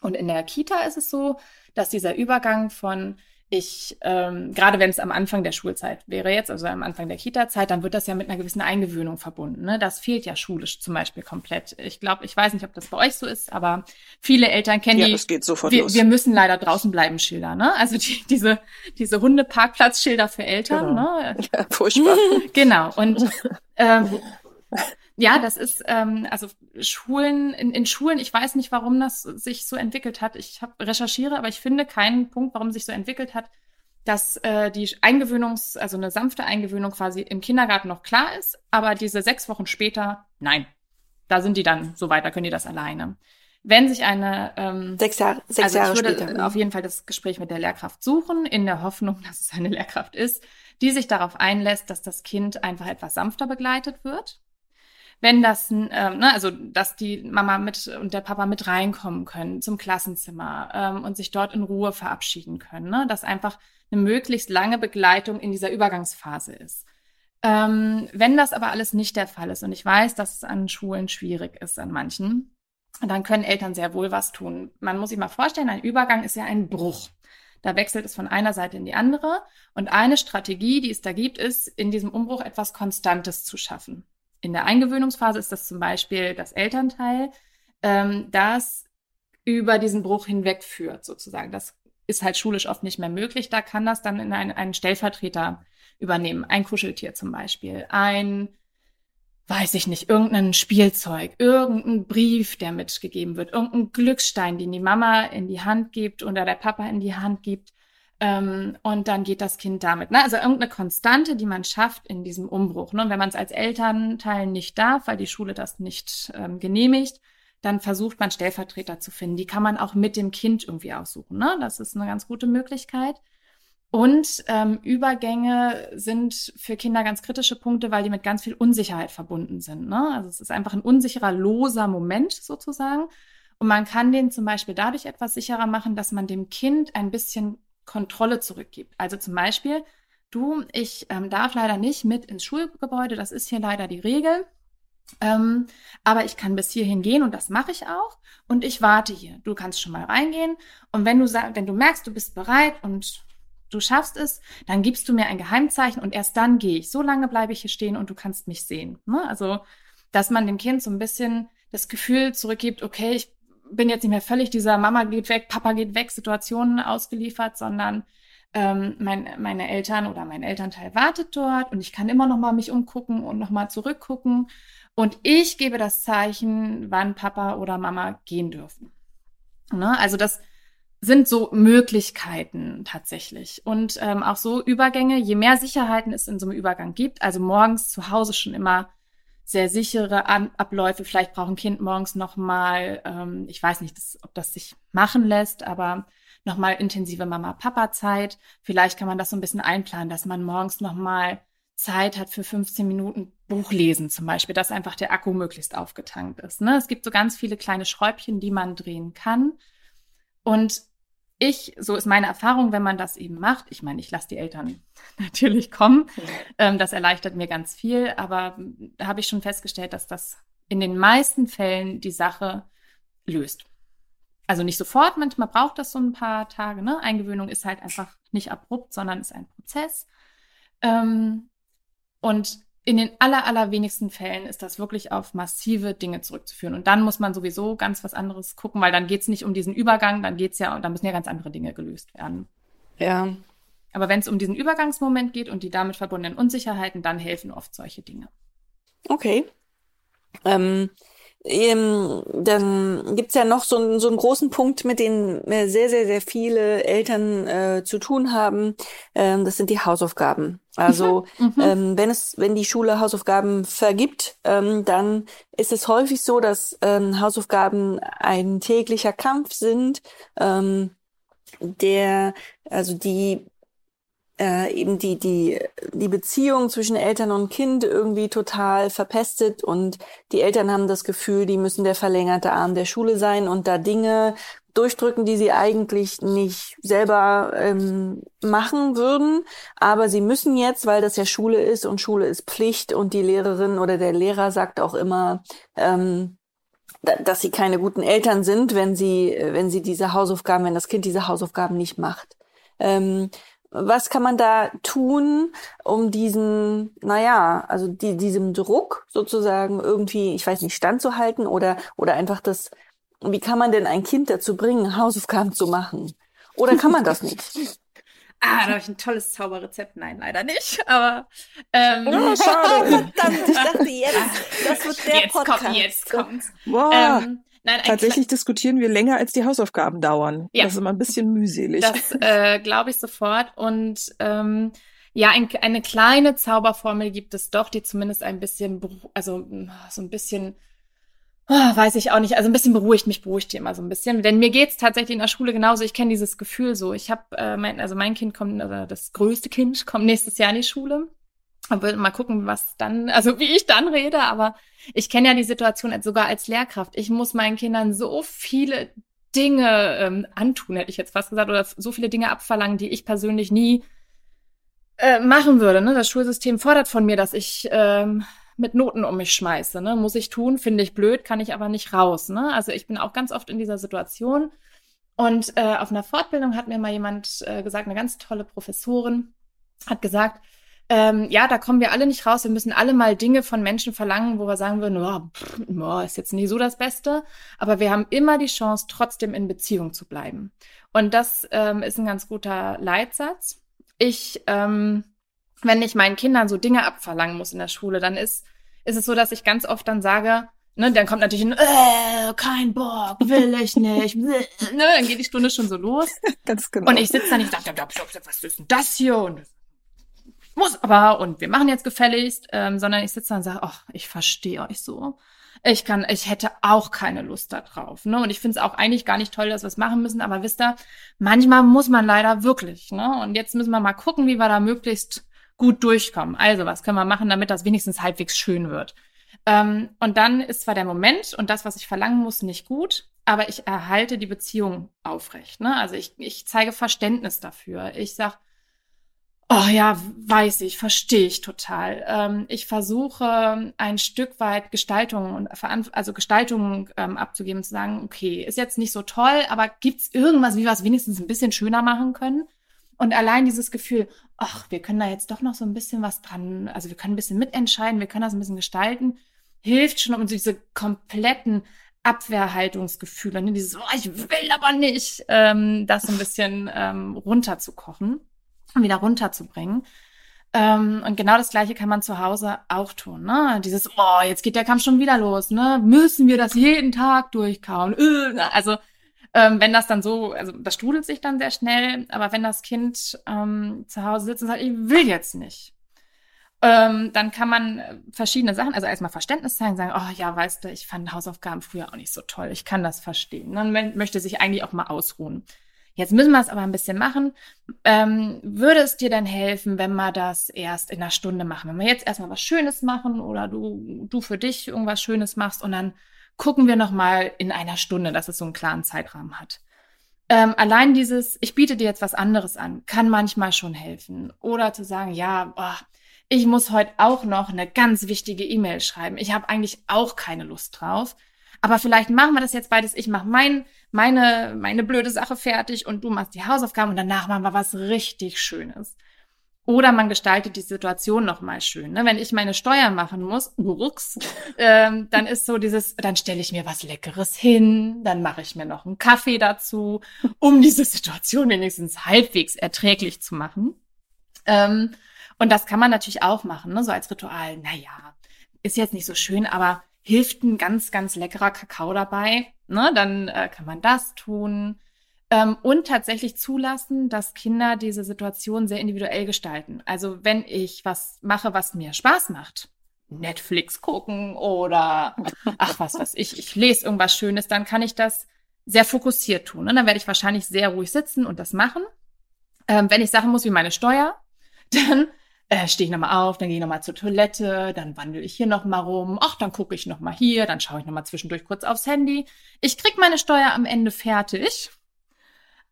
Und in der Kita ist es so, dass dieser Übergang von ich, ähm, gerade wenn es am Anfang der Schulzeit wäre jetzt, also am Anfang der Kita-Zeit, dann wird das ja mit einer gewissen Eingewöhnung verbunden. Ne? Das fehlt ja schulisch zum Beispiel komplett. Ich glaube, ich weiß nicht, ob das bei euch so ist, aber viele Eltern kennen ja, die. Das geht sofort wir, los. wir müssen leider draußen bleiben Schilder, ne? Also die, diese diese Hundeparkplatzschilder für Eltern, genau. ne? Ja, furchtbar. genau. Und ähm, ja, das ist, ähm, also Schulen, in, in Schulen, ich weiß nicht, warum das sich so entwickelt hat. Ich habe recherchiere, aber ich finde keinen Punkt, warum sich so entwickelt hat, dass äh, die Eingewöhnungs-, also eine sanfte Eingewöhnung quasi im Kindergarten noch klar ist, aber diese sechs Wochen später, nein. Da sind die dann so weit, da können die das alleine. Wenn sich eine ähm, sechs Jahre, sechs also Jahre ich würde später. auf jeden Fall das Gespräch mit der Lehrkraft suchen, in der Hoffnung, dass es eine Lehrkraft ist, die sich darauf einlässt, dass das Kind einfach etwas sanfter begleitet wird wenn das, ähm, ne, also dass die Mama mit und der Papa mit reinkommen können zum Klassenzimmer ähm, und sich dort in Ruhe verabschieden können, ne, dass einfach eine möglichst lange Begleitung in dieser Übergangsphase ist. Ähm, wenn das aber alles nicht der Fall ist und ich weiß, dass es an Schulen schwierig ist, an manchen, dann können Eltern sehr wohl was tun. Man muss sich mal vorstellen, ein Übergang ist ja ein Bruch. Da wechselt es von einer Seite in die andere. Und eine Strategie, die es da gibt, ist, in diesem Umbruch etwas Konstantes zu schaffen in der Eingewöhnungsphase ist das zum Beispiel das Elternteil, ähm, das über diesen Bruch hinwegführt, sozusagen. Das ist halt schulisch oft nicht mehr möglich. Da kann das dann in ein, einen Stellvertreter übernehmen. Ein Kuscheltier zum Beispiel. Ein, weiß ich nicht, irgendein Spielzeug, irgendein Brief, der mitgegeben wird, irgendein Glücksstein, den die Mama in die Hand gibt oder der Papa in die Hand gibt. Ähm, und dann geht das Kind damit. Ne? Also irgendeine Konstante, die man schafft in diesem Umbruch. Ne? Und wenn man es als Elternteil nicht darf, weil die Schule das nicht ähm, genehmigt, dann versucht man Stellvertreter zu finden. Die kann man auch mit dem Kind irgendwie aussuchen. Ne? Das ist eine ganz gute Möglichkeit. Und ähm, Übergänge sind für Kinder ganz kritische Punkte, weil die mit ganz viel Unsicherheit verbunden sind. Ne? Also es ist einfach ein unsicherer, loser Moment sozusagen. Und man kann den zum Beispiel dadurch etwas sicherer machen, dass man dem Kind ein bisschen Kontrolle zurückgibt. Also zum Beispiel, du, ich ähm, darf leider nicht mit ins Schulgebäude, das ist hier leider die Regel. Ähm, aber ich kann bis hierhin gehen und das mache ich auch. Und ich warte hier. Du kannst schon mal reingehen. Und wenn du wenn du merkst, du bist bereit und du schaffst es, dann gibst du mir ein Geheimzeichen und erst dann gehe ich. So lange bleibe ich hier stehen und du kannst mich sehen. Ne? Also, dass man dem Kind so ein bisschen das Gefühl zurückgibt, okay, ich bin jetzt nicht mehr völlig dieser Mama geht weg, Papa geht weg Situationen ausgeliefert, sondern ähm, mein, meine Eltern oder mein Elternteil wartet dort und ich kann immer noch mal mich umgucken und noch mal zurückgucken und ich gebe das Zeichen, wann Papa oder Mama gehen dürfen. Ne? Also das sind so Möglichkeiten tatsächlich. Und ähm, auch so Übergänge, je mehr Sicherheiten es in so einem Übergang gibt, also morgens zu Hause schon immer sehr sichere An Abläufe. Vielleicht braucht ein Kind morgens nochmal, ähm, ich weiß nicht, das, ob das sich machen lässt, aber nochmal intensive Mama-Papa-Zeit. Vielleicht kann man das so ein bisschen einplanen, dass man morgens nochmal Zeit hat für 15 Minuten Buch lesen zum Beispiel, dass einfach der Akku möglichst aufgetankt ist. Ne? Es gibt so ganz viele kleine Schräubchen, die man drehen kann. Und ich, so ist meine Erfahrung, wenn man das eben macht, ich meine, ich lasse die Eltern natürlich kommen, ähm, das erleichtert mir ganz viel, aber da habe ich schon festgestellt, dass das in den meisten Fällen die Sache löst. Also nicht sofort, manchmal braucht das so ein paar Tage. Ne? Eingewöhnung ist halt einfach nicht abrupt, sondern ist ein Prozess. Ähm, und in den aller, allerwenigsten Fällen ist das wirklich auf massive Dinge zurückzuführen. Und dann muss man sowieso ganz was anderes gucken, weil dann geht es nicht um diesen Übergang, dann geht's ja, und dann müssen ja ganz andere Dinge gelöst werden. Ja. Aber wenn es um diesen Übergangsmoment geht und die damit verbundenen Unsicherheiten, dann helfen oft solche Dinge. Okay. Ähm, ähm, dann gibt's ja noch so, einen so einen großen Punkt, mit dem sehr, sehr, sehr viele Eltern äh, zu tun haben. Ähm, das sind die Hausaufgaben. Also mhm. mhm. ähm, wenn es, wenn die Schule Hausaufgaben vergibt, ähm, dann ist es häufig so, dass ähm, Hausaufgaben ein täglicher Kampf sind, ähm, der, also die äh, eben die, die, die Beziehung zwischen Eltern und Kind irgendwie total verpestet und die Eltern haben das Gefühl, die müssen der verlängerte Arm der Schule sein und da Dinge durchdrücken, die sie eigentlich nicht selber ähm, machen würden. Aber sie müssen jetzt, weil das ja Schule ist und Schule ist Pflicht und die Lehrerin oder der Lehrer sagt auch immer, ähm, dass sie keine guten Eltern sind, wenn sie, wenn sie diese Hausaufgaben, wenn das Kind diese Hausaufgaben nicht macht. Ähm, was kann man da tun, um diesen, naja, also die, diesem Druck sozusagen irgendwie, ich weiß nicht, standzuhalten oder, oder einfach das, wie kann man denn ein Kind dazu bringen, Hausaufgaben zu machen? Oder kann man das nicht? Ah, da habe ich ein tolles Zauberrezept. Nein, leider nicht. Aber ähm, oh, schade. Verdammt, ich dachte jetzt, das wird der jetzt Podcast. Kommt, jetzt kommt's. Wow. Ähm, Nein, Tatsächlich diskutieren wir länger, als die Hausaufgaben dauern. Ja. Das ist immer ein bisschen mühselig. Das äh, glaube ich sofort. Und ähm, ja, ein, eine kleine Zauberformel gibt es doch, die zumindest ein bisschen, also so ein bisschen, oh, weiß ich auch nicht, also ein bisschen beruhigt mich, beruhigt die immer so ein bisschen. Denn mir geht's tatsächlich in der Schule genauso. Ich kenne dieses Gefühl so. Ich habe, äh, mein, also mein Kind kommt, oder das größte Kind kommt nächstes Jahr in die Schule. Mal gucken, was dann, also wie ich dann rede, aber ich kenne ja die Situation sogar als Lehrkraft. Ich muss meinen Kindern so viele Dinge ähm, antun, hätte ich jetzt fast gesagt, oder so viele Dinge abverlangen, die ich persönlich nie äh, machen würde. Ne? Das Schulsystem fordert von mir, dass ich ähm, mit Noten um mich schmeiße. Ne? Muss ich tun, finde ich blöd, kann ich aber nicht raus. Ne? Also ich bin auch ganz oft in dieser Situation. Und äh, auf einer Fortbildung hat mir mal jemand äh, gesagt, eine ganz tolle Professorin, hat gesagt, ähm, ja, da kommen wir alle nicht raus. Wir müssen alle mal Dinge von Menschen verlangen, wo wir sagen würden, oh, pff, oh, ist jetzt nie so das Beste. Aber wir haben immer die Chance, trotzdem in Beziehung zu bleiben. Und das ähm, ist ein ganz guter Leitsatz. Ich, ähm, wenn ich meinen Kindern so Dinge abverlangen muss in der Schule, dann ist, ist es so, dass ich ganz oft dann sage, ne, dann kommt natürlich ein, äh, kein Bock, will ich nicht, ne, dann geht die Stunde schon so los. Ganz genau. Und ich sitze dann, ich dachte, was ist denn das hier? Und muss aber und wir machen jetzt gefälligst, ähm, sondern ich sitze da und sage, ach, ich verstehe euch so. Ich kann, ich hätte auch keine Lust da drauf. Ne? Und ich finde es auch eigentlich gar nicht toll, dass wir es machen müssen, aber wisst ihr, manchmal muss man leider wirklich. Ne? Und jetzt müssen wir mal gucken, wie wir da möglichst gut durchkommen. Also, was können wir machen, damit das wenigstens halbwegs schön wird? Ähm, und dann ist zwar der Moment und das, was ich verlangen muss, nicht gut, aber ich erhalte die Beziehung aufrecht. Ne? Also ich, ich zeige Verständnis dafür. Ich sag, Oh ja, weiß ich, verstehe ich total. Ähm, ich versuche ein Stück weit Gestaltung und also Gestaltung ähm, abzugeben, zu sagen, okay, ist jetzt nicht so toll, aber gibt's irgendwas, wie wir es wenigstens ein bisschen schöner machen können? Und allein dieses Gefühl, ach, wir können da jetzt doch noch so ein bisschen was dran, also wir können ein bisschen mitentscheiden, wir können das ein bisschen gestalten, hilft schon, um diese kompletten Abwehrhaltungsgefühle, ne? dieses, oh, ich will aber nicht, ähm, das so ein bisschen ähm, runterzukochen. Wieder runterzubringen. Ähm, und genau das Gleiche kann man zu Hause auch tun. Ne? Dieses, oh, jetzt geht der Kampf schon wieder los. Ne? Müssen wir das jeden Tag durchkauen? Äh, also ähm, wenn das dann so, also das strudelt sich dann sehr schnell, aber wenn das Kind ähm, zu Hause sitzt und sagt, ich will jetzt nicht, ähm, dann kann man verschiedene Sachen, also erstmal Verständnis zeigen, sagen, oh ja, weißt du, ich fand Hausaufgaben früher auch nicht so toll, ich kann das verstehen. Man möchte sich eigentlich auch mal ausruhen. Jetzt müssen wir es aber ein bisschen machen. Ähm, würde es dir denn helfen, wenn wir das erst in einer Stunde machen? Wenn wir jetzt erstmal was Schönes machen oder du, du für dich irgendwas Schönes machst und dann gucken wir nochmal in einer Stunde, dass es so einen klaren Zeitrahmen hat. Ähm, allein dieses, ich biete dir jetzt was anderes an, kann manchmal schon helfen. Oder zu sagen, ja, boah, ich muss heute auch noch eine ganz wichtige E-Mail schreiben. Ich habe eigentlich auch keine Lust drauf. Aber vielleicht machen wir das jetzt beides. Ich mache mein, meine, meine blöde Sache fertig und du machst die Hausaufgaben und danach machen wir was richtig Schönes. Oder man gestaltet die Situation nochmal schön. Ne? Wenn ich meine Steuer machen muss, rucks, ähm, dann ist so dieses, dann stelle ich mir was Leckeres hin, dann mache ich mir noch einen Kaffee dazu, um diese Situation wenigstens halbwegs erträglich zu machen. Ähm, und das kann man natürlich auch machen, ne? so als Ritual. Naja, ist jetzt nicht so schön, aber hilft ein ganz, ganz leckerer Kakao dabei, ne, dann äh, kann man das tun. Ähm, und tatsächlich zulassen, dass Kinder diese Situation sehr individuell gestalten. Also wenn ich was mache, was mir Spaß macht, Netflix gucken oder ach was was ich, ich lese irgendwas Schönes, dann kann ich das sehr fokussiert tun. Und dann werde ich wahrscheinlich sehr ruhig sitzen und das machen. Ähm, wenn ich Sachen muss wie meine Steuer, dann äh, stehe ich nochmal auf, dann gehe ich nochmal zur Toilette, dann wandel ich hier nochmal rum, ach, dann gucke ich nochmal hier, dann schaue ich nochmal zwischendurch kurz aufs Handy. Ich krieg meine Steuer am Ende fertig,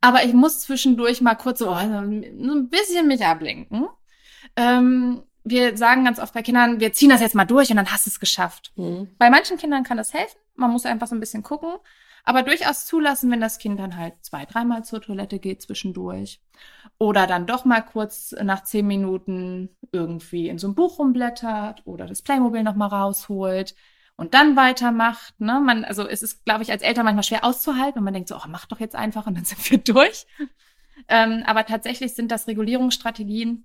aber ich muss zwischendurch mal kurz so, oh, so ein bisschen mich ablenken. Ähm, wir sagen ganz oft bei Kindern, wir ziehen das jetzt mal durch und dann hast du es geschafft. Mhm. Bei manchen Kindern kann das helfen. Man muss einfach so ein bisschen gucken. Aber durchaus zulassen, wenn das Kind dann halt zwei, dreimal zur Toilette geht zwischendurch. Oder dann doch mal kurz nach zehn Minuten irgendwie in so ein Buch rumblättert oder das Playmobil nochmal rausholt und dann weitermacht. Ne? Man, also es ist, glaube ich, als Eltern manchmal schwer auszuhalten und man denkt so, oh, mach doch jetzt einfach und dann sind wir durch. Ähm, aber tatsächlich sind das Regulierungsstrategien,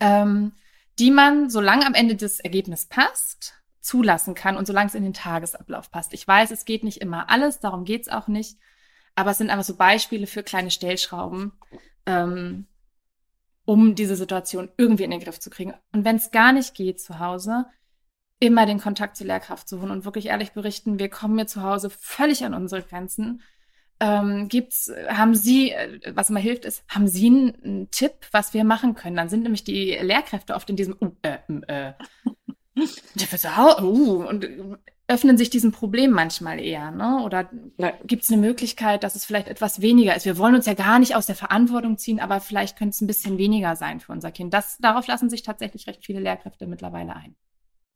ähm, die man, solange am Ende das Ergebnis passt, zulassen kann und solange es in den Tagesablauf passt. Ich weiß, es geht nicht immer alles, darum geht's auch nicht. Aber es sind einfach so Beispiele für kleine Stellschrauben, ähm, um diese Situation irgendwie in den Griff zu kriegen. Und wenn es gar nicht geht zu Hause, immer den Kontakt zur Lehrkraft suchen und wirklich ehrlich berichten, wir kommen mir zu Hause völlig an unsere Grenzen. Ähm, gibt's, haben Sie, äh, was immer hilft, ist, haben Sie einen, einen, Tipp, was wir machen können? Dann sind nämlich die Lehrkräfte oft in diesem, uh, äh, äh, uh, und öffnen sich diesem Problem manchmal eher, ne? Oder gibt es eine Möglichkeit, dass es vielleicht etwas weniger ist? Wir wollen uns ja gar nicht aus der Verantwortung ziehen, aber vielleicht könnte es ein bisschen weniger sein für unser Kind. Das, darauf lassen sich tatsächlich recht viele Lehrkräfte mittlerweile ein.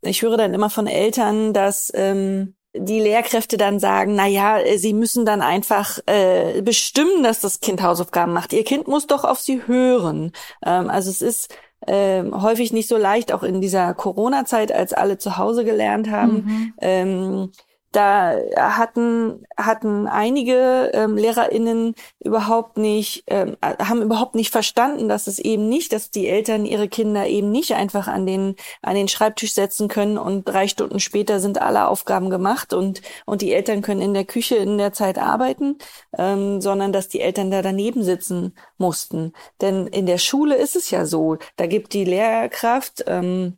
Ich höre dann immer von Eltern, dass ähm, die Lehrkräfte dann sagen, na ja, sie müssen dann einfach äh, bestimmen, dass das Kind Hausaufgaben macht. Ihr Kind muss doch auf sie hören. Ähm, also es ist äh, häufig nicht so leicht, auch in dieser Corona-Zeit, als alle zu Hause gelernt haben. Mhm. Ähm, da hatten hatten einige ähm, Lehrerinnen überhaupt nicht ähm, haben überhaupt nicht verstanden, dass es eben nicht, dass die Eltern ihre Kinder eben nicht einfach an den an den Schreibtisch setzen können und drei Stunden später sind alle Aufgaben gemacht und und die Eltern können in der Küche in der Zeit arbeiten, ähm, sondern dass die Eltern da daneben sitzen mussten. Denn in der Schule ist es ja so, da gibt die Lehrkraft ähm,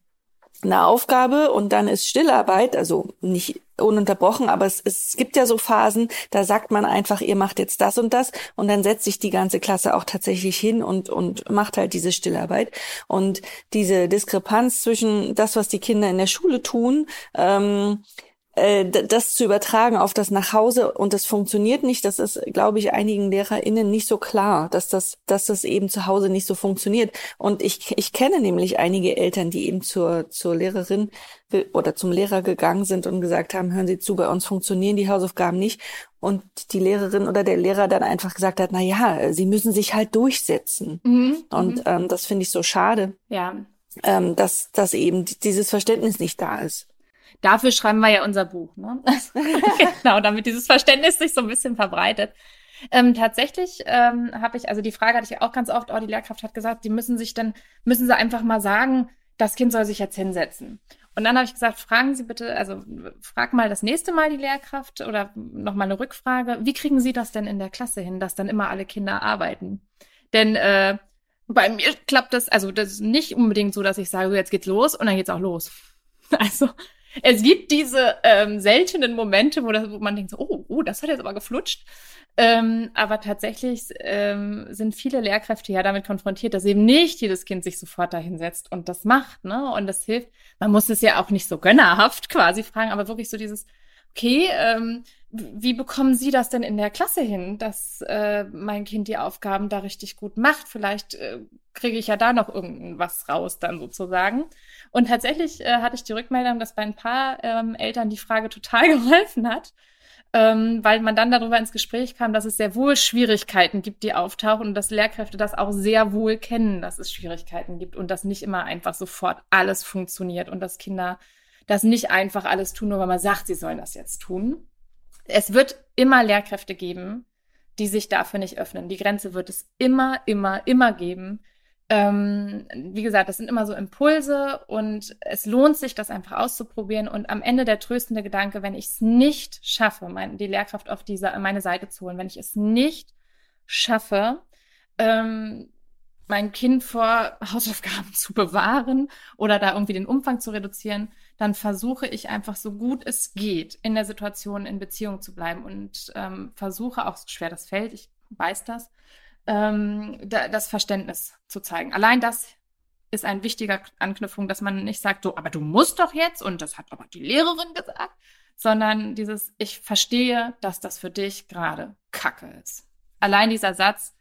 eine Aufgabe und dann ist Stillarbeit, also nicht ununterbrochen, aber es, es gibt ja so Phasen, da sagt man einfach, ihr macht jetzt das und das und dann setzt sich die ganze Klasse auch tatsächlich hin und, und macht halt diese Stillarbeit. Und diese Diskrepanz zwischen das, was die Kinder in der Schule tun, ähm, äh, das zu übertragen auf das Nachhause und das funktioniert nicht, das ist, glaube ich, einigen LehrerInnen nicht so klar, dass das, dass das eben zu Hause nicht so funktioniert. Und ich, ich kenne nämlich einige Eltern, die eben zur, zur Lehrerin oder zum Lehrer gegangen sind und gesagt haben, hören Sie zu, bei uns funktionieren die Hausaufgaben nicht. Und die Lehrerin oder der Lehrer dann einfach gesagt hat, na ja, Sie müssen sich halt durchsetzen. Mhm. Und mhm. ähm, das finde ich so schade. Ja. Ähm, dass, dass eben dieses Verständnis nicht da ist. Dafür schreiben wir ja unser Buch, ne? genau, damit dieses Verständnis sich so ein bisschen verbreitet. Ähm, tatsächlich ähm, habe ich, also die Frage hatte ich auch ganz oft, oh, die Lehrkraft hat gesagt, die müssen sich dann, müssen sie einfach mal sagen, das Kind soll sich jetzt hinsetzen. Und dann habe ich gesagt, fragen Sie bitte, also frag mal das nächste Mal die Lehrkraft oder nochmal eine Rückfrage, wie kriegen Sie das denn in der Klasse hin, dass dann immer alle Kinder arbeiten? Denn äh, bei mir klappt das, also das ist nicht unbedingt so, dass ich sage, jetzt geht's los und dann geht's auch los. Also es gibt diese ähm, seltenen Momente, wo, das, wo man denkt, so, oh, oh, das hat jetzt aber geflutscht. Ähm, aber tatsächlich ähm, sind viele Lehrkräfte ja damit konfrontiert, dass eben nicht jedes Kind sich sofort dahinsetzt und das macht, ne? Und das hilft. Man muss es ja auch nicht so gönnerhaft quasi fragen, aber wirklich so dieses, okay, ähm, wie bekommen Sie das denn in der Klasse hin, dass äh, mein Kind die Aufgaben da richtig gut macht? Vielleicht äh, kriege ich ja da noch irgendwas raus dann sozusagen. Und tatsächlich äh, hatte ich die Rückmeldung, dass bei ein paar ähm, Eltern die Frage total geholfen hat, ähm, weil man dann darüber ins Gespräch kam, dass es sehr wohl Schwierigkeiten gibt, die auftauchen und dass Lehrkräfte das auch sehr wohl kennen, dass es Schwierigkeiten gibt und dass nicht immer einfach sofort alles funktioniert und dass Kinder das nicht einfach alles tun, nur weil man sagt, sie sollen das jetzt tun. Es wird immer Lehrkräfte geben, die sich dafür nicht öffnen. Die Grenze wird es immer, immer, immer geben. Ähm, wie gesagt, das sind immer so Impulse und es lohnt sich, das einfach auszuprobieren. Und am Ende der tröstende Gedanke, wenn ich es nicht schaffe, mein, die Lehrkraft auf diese, meine Seite zu holen, wenn ich es nicht schaffe, ähm, mein Kind vor Hausaufgaben zu bewahren oder da irgendwie den Umfang zu reduzieren, dann versuche ich einfach so gut es geht, in der Situation in Beziehung zu bleiben und ähm, versuche auch so schwer das fällt, ich weiß das, ähm, da, das Verständnis zu zeigen. Allein das ist ein wichtiger Anknüpfung, dass man nicht sagt, so, aber du musst doch jetzt und das hat aber die Lehrerin gesagt, sondern dieses, ich verstehe, dass das für dich gerade Kacke ist. Allein dieser Satz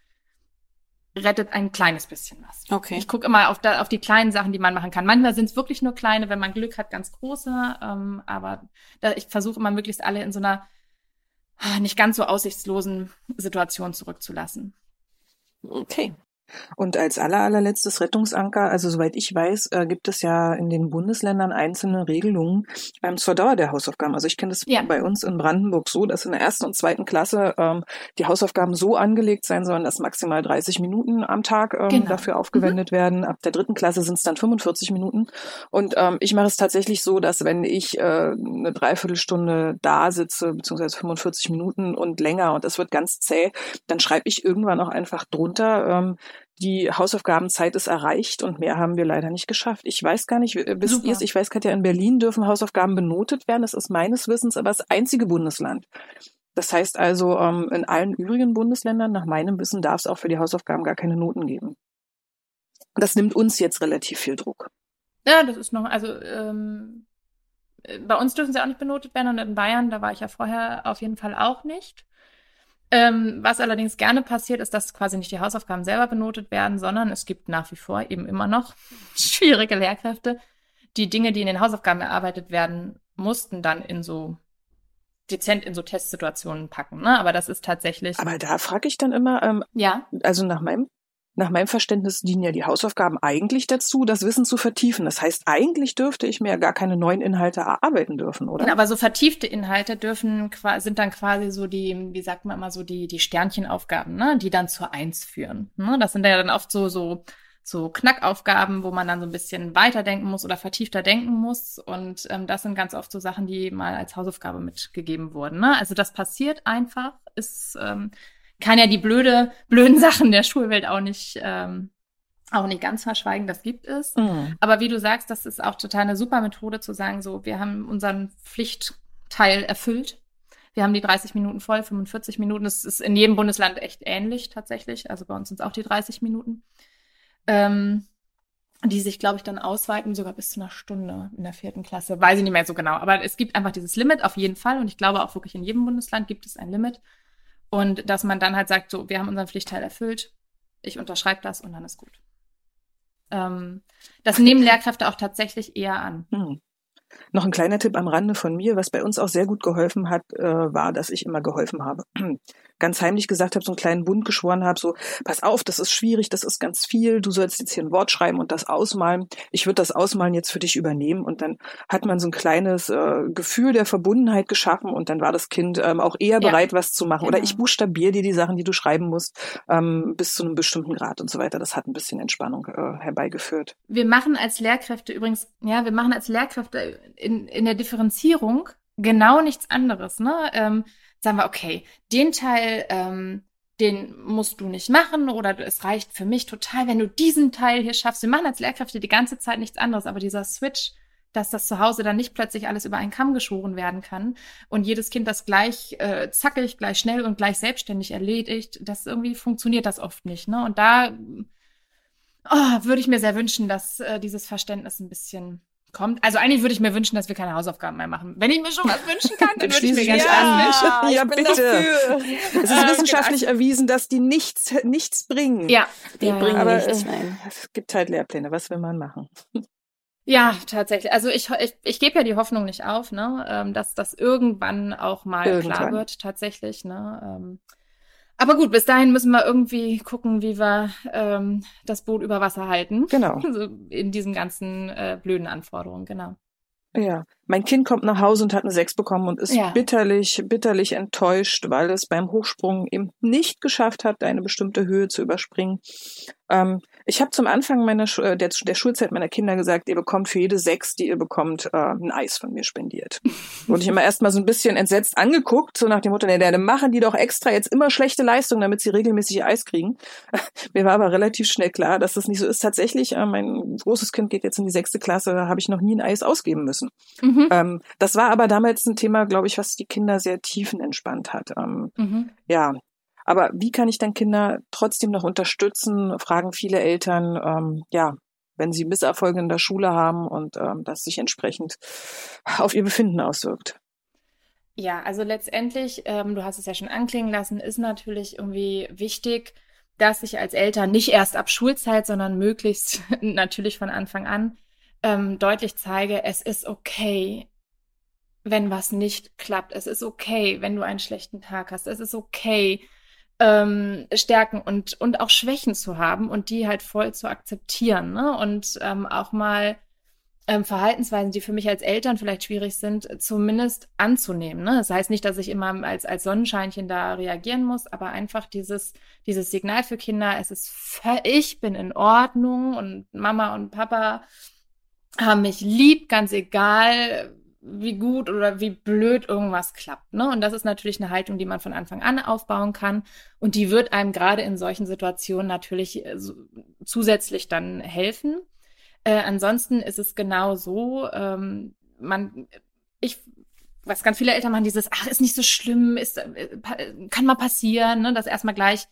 rettet ein kleines bisschen was. Okay. Ich gucke immer auf, da, auf die kleinen Sachen, die man machen kann. Manchmal sind es wirklich nur kleine, wenn man Glück hat, ganz große. Ähm, aber da, ich versuche immer möglichst alle in so einer ah, nicht ganz so aussichtslosen Situation zurückzulassen. Okay. Und als aller, allerletztes Rettungsanker, also soweit ich weiß, äh, gibt es ja in den Bundesländern einzelne Regelungen ähm, zur Dauer der Hausaufgaben. Also ich kenne das ja. bei uns in Brandenburg so, dass in der ersten und zweiten Klasse ähm, die Hausaufgaben so angelegt sein sollen, dass maximal 30 Minuten am Tag ähm, genau. dafür aufgewendet mhm. werden. Ab der dritten Klasse sind es dann 45 Minuten. Und ähm, ich mache es tatsächlich so, dass wenn ich äh, eine Dreiviertelstunde da sitze, beziehungsweise 45 Minuten und länger und es wird ganz zäh, dann schreibe ich irgendwann auch einfach drunter, ähm, die Hausaufgabenzeit ist erreicht und mehr haben wir leider nicht geschafft. Ich weiß gar nicht, wisst ihr Ich weiß, Katja, in Berlin dürfen Hausaufgaben benotet werden. Das ist meines Wissens aber das einzige Bundesland. Das heißt also, ähm, in allen übrigen Bundesländern, nach meinem Wissen, darf es auch für die Hausaufgaben gar keine Noten geben. Das nimmt uns jetzt relativ viel Druck. Ja, das ist noch, also ähm, bei uns dürfen sie auch nicht benotet werden und in Bayern, da war ich ja vorher auf jeden Fall auch nicht. Ähm, was allerdings gerne passiert, ist, dass quasi nicht die Hausaufgaben selber benotet werden, sondern es gibt nach wie vor eben immer noch schwierige Lehrkräfte, die Dinge, die in den Hausaufgaben erarbeitet werden mussten, dann in so dezent in so Testsituationen packen. Ne? Aber das ist tatsächlich. Aber da frage ich dann immer, ähm, ja. Also nach meinem nach meinem Verständnis dienen ja die Hausaufgaben eigentlich dazu, das Wissen zu vertiefen. Das heißt, eigentlich dürfte ich mir ja gar keine neuen Inhalte erarbeiten dürfen, oder? Genau, aber so vertiefte Inhalte dürfen sind dann quasi so die, wie sagt man immer so, die, die Sternchenaufgaben, ne, die dann zur Eins führen. Ne? Das sind ja dann oft so, so, so Knackaufgaben, wo man dann so ein bisschen weiterdenken muss oder vertiefter denken muss. Und ähm, das sind ganz oft so Sachen, die mal als Hausaufgabe mitgegeben wurden. Ne? Also das passiert einfach, ist ähm, kann ja die blöde, blöden Sachen der Schulwelt auch nicht, ähm, auch nicht ganz verschweigen, das gibt es. Mhm. Aber wie du sagst, das ist auch total eine super Methode zu sagen, so, wir haben unseren Pflichtteil erfüllt. Wir haben die 30 Minuten voll, 45 Minuten. Das ist in jedem Bundesland echt ähnlich tatsächlich. Also bei uns sind es auch die 30 Minuten. Ähm, die sich, glaube ich, dann ausweiten, sogar bis zu einer Stunde in der vierten Klasse. Weiß ich nicht mehr so genau. Aber es gibt einfach dieses Limit auf jeden Fall. Und ich glaube auch wirklich in jedem Bundesland gibt es ein Limit. Und dass man dann halt sagt, so, wir haben unseren Pflichtteil erfüllt, ich unterschreibe das und dann ist gut. Ähm, das nehmen Lehrkräfte auch tatsächlich eher an. Hm. Noch ein kleiner Tipp am Rande von mir, was bei uns auch sehr gut geholfen hat, äh, war, dass ich immer geholfen habe. Ganz heimlich gesagt habe, so einen kleinen Bund geschworen habe, so, pass auf, das ist schwierig, das ist ganz viel, du sollst jetzt hier ein Wort schreiben und das ausmalen. Ich würde das Ausmalen jetzt für dich übernehmen. Und dann hat man so ein kleines äh, Gefühl der Verbundenheit geschaffen und dann war das Kind ähm, auch eher bereit, ja, was zu machen. Genau. Oder ich buchstabiere dir die Sachen, die du schreiben musst, ähm, bis zu einem bestimmten Grad und so weiter. Das hat ein bisschen Entspannung äh, herbeigeführt. Wir machen als Lehrkräfte übrigens, ja, wir machen als Lehrkräfte in, in der Differenzierung genau nichts anderes. Ne? Ähm, sagen wir, okay, den Teil, ähm, den musst du nicht machen oder es reicht für mich total, wenn du diesen Teil hier schaffst. Wir machen als Lehrkräfte die ganze Zeit nichts anderes, aber dieser Switch, dass das zu Hause dann nicht plötzlich alles über einen Kamm geschoren werden kann und jedes Kind das gleich äh, zackig, gleich schnell und gleich selbstständig erledigt, das irgendwie funktioniert das oft nicht. Ne? Und da oh, würde ich mir sehr wünschen, dass äh, dieses Verständnis ein bisschen kommt. Also eigentlich würde ich mir wünschen, dass wir keine Hausaufgaben mehr machen. Wenn ich mir schon was wünschen kann, dann, dann würde ich mir ganz ja, an. Ja, bitte. Dafür. Es ist wissenschaftlich erwiesen, dass die nichts, nichts bringen. Ja, die ja, bringen aber nichts. Nein. Es gibt halt Lehrpläne. Was will man machen? Ja, tatsächlich. Also ich, ich, ich gebe ja die Hoffnung nicht auf, ne, ähm, dass das irgendwann auch mal irgendwann. klar wird, tatsächlich. Ne? Aber gut, bis dahin müssen wir irgendwie gucken, wie wir ähm, das Boot über Wasser halten. Genau. Also in diesen ganzen äh, blöden Anforderungen, genau. Ja, mein Kind kommt nach Hause und hat eine Sechs bekommen und ist ja. bitterlich, bitterlich enttäuscht, weil es beim Hochsprung eben nicht geschafft hat, eine bestimmte Höhe zu überspringen. Ähm, ich habe zum Anfang meiner äh, der, der, Schulzeit meiner Kinder gesagt, ihr bekommt für jede Sechs, die ihr bekommt, äh, ein Eis von mir spendiert. Wurde ich immer erstmal so ein bisschen entsetzt angeguckt, so nach dem Motto, nee, dann machen die doch extra jetzt immer schlechte Leistungen, damit sie regelmäßig Eis kriegen. mir war aber relativ schnell klar, dass das nicht so ist. Tatsächlich, äh, mein großes Kind geht jetzt in die sechste Klasse, da habe ich noch nie ein Eis ausgeben müssen. Mhm. Ähm, das war aber damals ein Thema, glaube ich, was die Kinder sehr tiefenentspannt hat. Ähm, mhm. Ja, aber wie kann ich dann Kinder trotzdem noch unterstützen, fragen viele Eltern, ähm, ja, wenn sie Misserfolge in der Schule haben und ähm, das sich entsprechend auf ihr Befinden auswirkt. Ja, also letztendlich, ähm, du hast es ja schon anklingen lassen, ist natürlich irgendwie wichtig, dass ich als Eltern nicht erst ab Schulzeit, sondern möglichst natürlich von Anfang an ähm, deutlich zeige, es ist okay, wenn was nicht klappt. Es ist okay, wenn du einen schlechten Tag hast. Es ist okay, ähm, Stärken und, und auch Schwächen zu haben und die halt voll zu akzeptieren. Ne? Und ähm, auch mal ähm, Verhaltensweisen, die für mich als Eltern vielleicht schwierig sind, zumindest anzunehmen. Ne? Das heißt nicht, dass ich immer als, als Sonnenscheinchen da reagieren muss, aber einfach dieses, dieses Signal für Kinder, es ist, ich bin in Ordnung und Mama und Papa haben mich lieb, ganz egal, wie gut oder wie blöd irgendwas klappt. Ne? Und das ist natürlich eine Haltung, die man von Anfang an aufbauen kann. Und die wird einem gerade in solchen Situationen natürlich äh, zusätzlich dann helfen. Äh, ansonsten ist es genau so, ähm, man, ich, was ganz viele Eltern machen, dieses, ach, ist nicht so schlimm, ist, äh, kann mal passieren, ne? das erstmal gleich,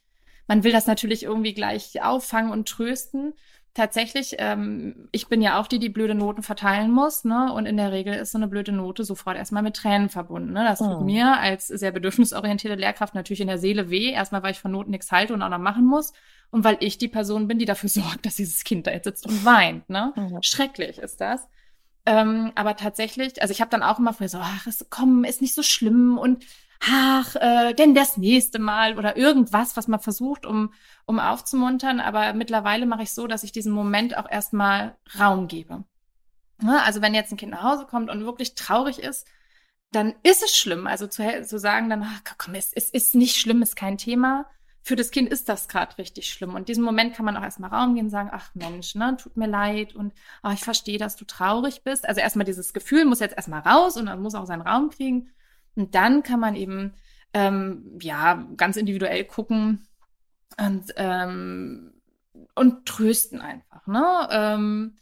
man will das natürlich irgendwie gleich auffangen und trösten tatsächlich, ähm, ich bin ja auch die, die blöde Noten verteilen muss, ne? Und in der Regel ist so eine blöde Note sofort erstmal mit Tränen verbunden. Ne? Das tut oh. mir als sehr bedürfnisorientierte Lehrkraft natürlich in der Seele weh. Erstmal, weil ich von Noten nichts halte und auch noch machen muss. Und weil ich die Person bin, die dafür sorgt, dass dieses Kind da jetzt sitzt und weint. Ne? Mhm. Schrecklich ist das. Ähm, aber tatsächlich, also ich habe dann auch immer früher so, ach, es, komm, ist nicht so schlimm und ach, äh, denn das nächste Mal oder irgendwas, was man versucht, um, um aufzumuntern. Aber mittlerweile mache ich so, dass ich diesen Moment auch erstmal Raum gebe. Ja, also wenn jetzt ein Kind nach Hause kommt und wirklich traurig ist, dann ist es schlimm. Also zu, zu sagen dann, ach, komm, es, es ist nicht schlimm, ist kein Thema. Für das Kind ist das gerade richtig schlimm. Und diesen Moment kann man auch erstmal Raum gehen und sagen, ach Mensch, ne, tut mir leid und ach, ich verstehe, dass du traurig bist. Also erstmal dieses Gefühl muss jetzt erstmal raus und dann muss auch seinen Raum kriegen. Und dann kann man eben ähm, ja ganz individuell gucken und ähm, und trösten einfach, ne? Ähm,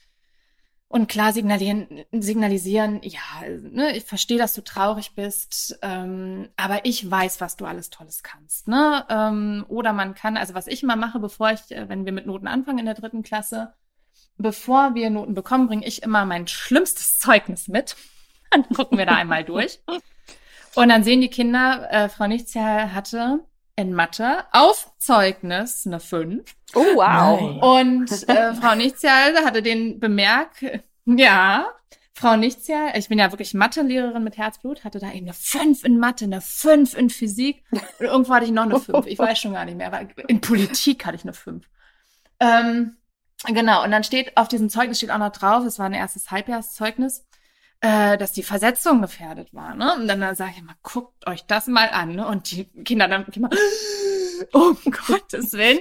und klar signalisieren, signalisieren, ja, ne, ich verstehe, dass du traurig bist, ähm, aber ich weiß, was du alles Tolles kannst, ne? Ähm, oder man kann, also was ich immer mache, bevor ich, äh, wenn wir mit Noten anfangen in der dritten Klasse, bevor wir Noten bekommen, bringe ich immer mein schlimmstes Zeugnis mit. Dann gucken wir da einmal durch. Und dann sehen die Kinder, äh, Frau Nichtsjahr hatte in Mathe auf Zeugnis eine 5. Oh, wow. Und äh, Frau Nichtsjahr hatte den bemerkt, ja, Frau Nichtsjahr, ich bin ja wirklich Mathelehrerin mit Herzblut, hatte da eben eine 5 in Mathe, eine 5 in Physik und irgendwo hatte ich noch eine 5. Ich weiß schon gar nicht mehr, aber in Politik hatte ich eine 5. Ähm, genau, und dann steht auf diesem Zeugnis steht auch noch drauf, es war ein erstes Halbjahrszeugnis, äh, dass die Versetzung gefährdet war. Ne? Und dann, dann sage ich immer, guckt euch das mal an. Ne? Und die Kinder dann immer, um Gottes Willen.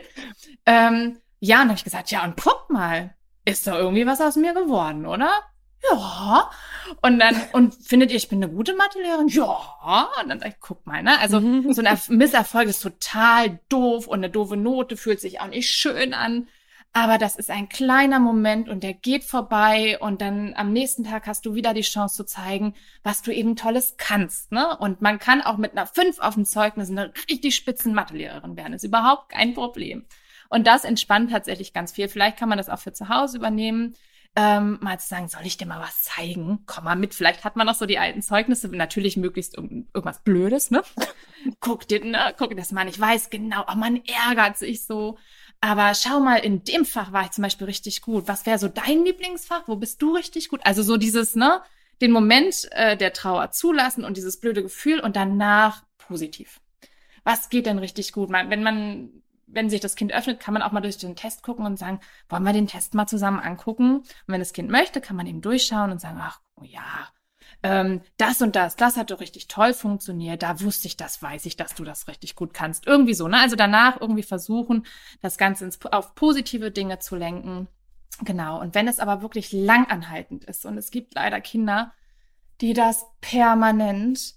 Ähm, ja, und dann habe ich gesagt, ja, und guck mal, ist da irgendwie was aus mir geworden, oder? ja. Und dann, und findet ihr, ich bin eine gute Mathelehrerin? Ja. Und dann sag ich, guck mal, ne? Also mhm. so ein Misserfolg ist total doof und eine doofe Note fühlt sich auch nicht schön an. Aber das ist ein kleiner Moment und der geht vorbei und dann am nächsten Tag hast du wieder die Chance zu zeigen, was du eben Tolles kannst. Ne? Und man kann auch mit einer 5 auf dem Zeugnis eine richtig spitzen Mathelehrerin werden. Ist überhaupt kein Problem. Und das entspannt tatsächlich ganz viel. Vielleicht kann man das auch für zu Hause übernehmen ähm, mal zu sagen, soll ich dir mal was zeigen? Komm mal mit. Vielleicht hat man noch so die alten Zeugnisse. Natürlich möglichst irgendwas Blödes, ne? guck dir, ne? guck das mal an. Ich weiß genau, oh, man ärgert sich so. Aber schau mal, in dem Fach war ich zum Beispiel richtig gut. Was wäre so dein Lieblingsfach? Wo bist du richtig gut? Also so dieses, ne? Den Moment äh, der Trauer zulassen und dieses blöde Gefühl und danach positiv. Was geht denn richtig gut? Wenn man wenn sich das Kind öffnet, kann man auch mal durch den Test gucken und sagen, wollen wir den Test mal zusammen angucken? Und wenn das Kind möchte, kann man eben durchschauen und sagen, ach oh ja, ähm, das und das, das hat doch richtig toll funktioniert. Da wusste ich, das weiß ich, dass du das richtig gut kannst. Irgendwie so, ne? Also danach irgendwie versuchen, das Ganze ins, auf positive Dinge zu lenken. Genau. Und wenn es aber wirklich langanhaltend ist und es gibt leider Kinder, die das permanent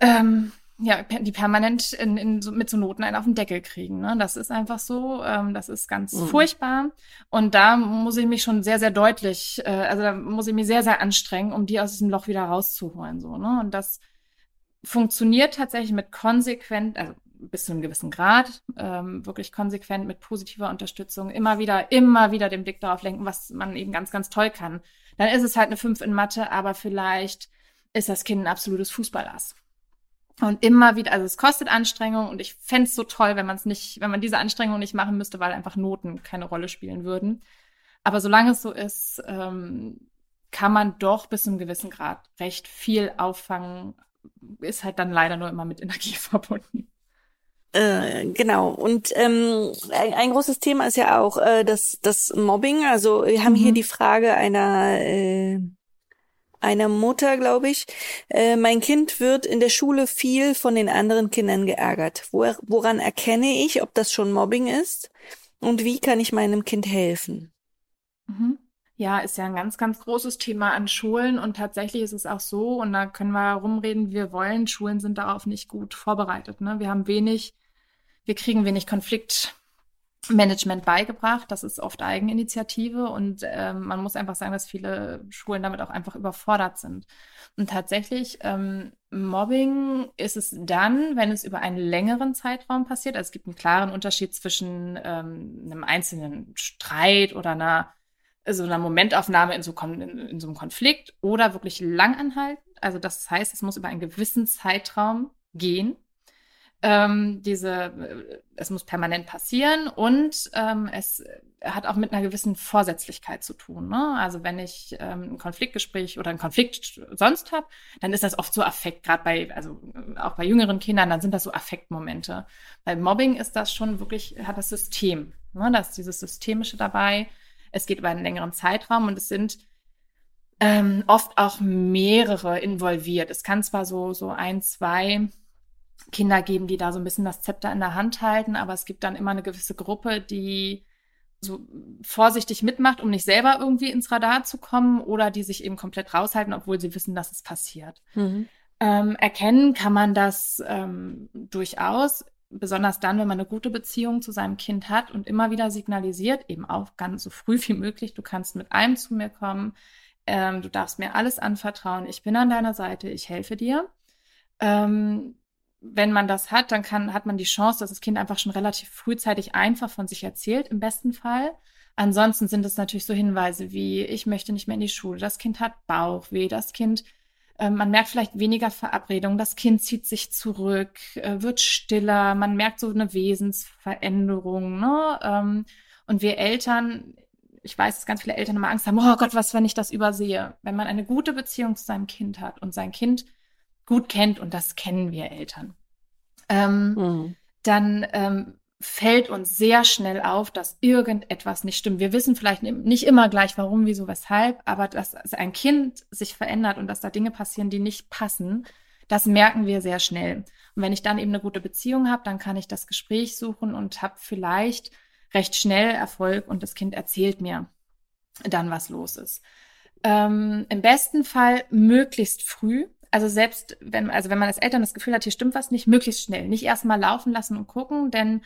ähm, ja, die permanent in, in, so, mit so Noten einen auf den Deckel kriegen. Ne? Das ist einfach so, ähm, das ist ganz mhm. furchtbar. Und da muss ich mich schon sehr, sehr deutlich, äh, also da muss ich mich sehr, sehr anstrengen, um die aus diesem Loch wieder rauszuholen. So, ne? Und das funktioniert tatsächlich mit konsequent, also bis zu einem gewissen Grad, ähm, wirklich konsequent mit positiver Unterstützung, immer wieder, immer wieder den Blick darauf lenken, was man eben ganz, ganz toll kann. Dann ist es halt eine 5 in Mathe, aber vielleicht ist das Kind ein absolutes Fußballass. Und immer wieder, also es kostet Anstrengung und ich fände es so toll, wenn man es nicht, wenn man diese Anstrengung nicht machen müsste, weil einfach Noten keine Rolle spielen würden. Aber solange es so ist, ähm, kann man doch bis zu einem gewissen Grad recht viel auffangen. Ist halt dann leider nur immer mit Energie verbunden. Äh, genau. Und ähm, ein, ein, großes Thema ist ja auch äh, das, das Mobbing. Also wir haben mhm. hier die Frage einer äh, einer Mutter, glaube ich. Äh, mein Kind wird in der Schule viel von den anderen Kindern geärgert. Wo, woran erkenne ich, ob das schon Mobbing ist? Und wie kann ich meinem Kind helfen? Mhm. Ja, ist ja ein ganz, ganz großes Thema an Schulen und tatsächlich ist es auch so, und da können wir rumreden, wie wir wollen, Schulen sind darauf nicht gut vorbereitet. Ne? Wir haben wenig, wir kriegen wenig Konflikt, Management beigebracht. Das ist oft Eigeninitiative und ähm, man muss einfach sagen, dass viele Schulen damit auch einfach überfordert sind. Und tatsächlich, ähm, Mobbing ist es dann, wenn es über einen längeren Zeitraum passiert. Also es gibt einen klaren Unterschied zwischen ähm, einem einzelnen Streit oder einer so einer Momentaufnahme in so, in, in so einem Konflikt oder wirklich lang anhalten. Also das heißt, es muss über einen gewissen Zeitraum gehen ähm, diese, äh, es muss permanent passieren und ähm, es hat auch mit einer gewissen Vorsätzlichkeit zu tun. Ne? Also wenn ich ähm, ein Konfliktgespräch oder einen Konflikt sonst habe, dann ist das oft so Affekt, gerade bei, also äh, auch bei jüngeren Kindern, dann sind das so Affektmomente. Bei Mobbing ist das schon wirklich, hat das System. Ne? Da ist dieses Systemische dabei. Es geht über einen längeren Zeitraum und es sind ähm, oft auch mehrere involviert. Es kann zwar so, so ein, zwei Kinder geben, die da so ein bisschen das Zepter in der Hand halten, aber es gibt dann immer eine gewisse Gruppe, die so vorsichtig mitmacht, um nicht selber irgendwie ins Radar zu kommen oder die sich eben komplett raushalten, obwohl sie wissen, dass es passiert. Mhm. Ähm, erkennen kann man das ähm, durchaus, besonders dann, wenn man eine gute Beziehung zu seinem Kind hat und immer wieder signalisiert, eben auch ganz so früh wie möglich, du kannst mit allem zu mir kommen, ähm, du darfst mir alles anvertrauen, ich bin an deiner Seite, ich helfe dir. Ähm, wenn man das hat, dann kann, hat man die Chance, dass das Kind einfach schon relativ frühzeitig einfach von sich erzählt, im besten Fall. Ansonsten sind es natürlich so Hinweise wie, ich möchte nicht mehr in die Schule, das Kind hat Bauchweh, das Kind, äh, man merkt vielleicht weniger Verabredung, das Kind zieht sich zurück, äh, wird stiller, man merkt so eine Wesensveränderung. Ne? Ähm, und wir Eltern, ich weiß, dass ganz viele Eltern immer Angst haben, oh Gott, was, wenn ich das übersehe? Wenn man eine gute Beziehung zu seinem Kind hat und sein Kind gut kennt, und das kennen wir Eltern, ähm, mhm. dann ähm, fällt uns sehr schnell auf, dass irgendetwas nicht stimmt. Wir wissen vielleicht nicht immer gleich, warum, wieso, weshalb, aber dass ein Kind sich verändert und dass da Dinge passieren, die nicht passen, das merken wir sehr schnell. Und wenn ich dann eben eine gute Beziehung habe, dann kann ich das Gespräch suchen und habe vielleicht recht schnell Erfolg und das Kind erzählt mir dann, was los ist. Ähm, Im besten Fall möglichst früh. Also selbst wenn, also wenn man als Eltern das Gefühl hat, hier stimmt was nicht, möglichst schnell. Nicht erstmal laufen lassen und gucken, denn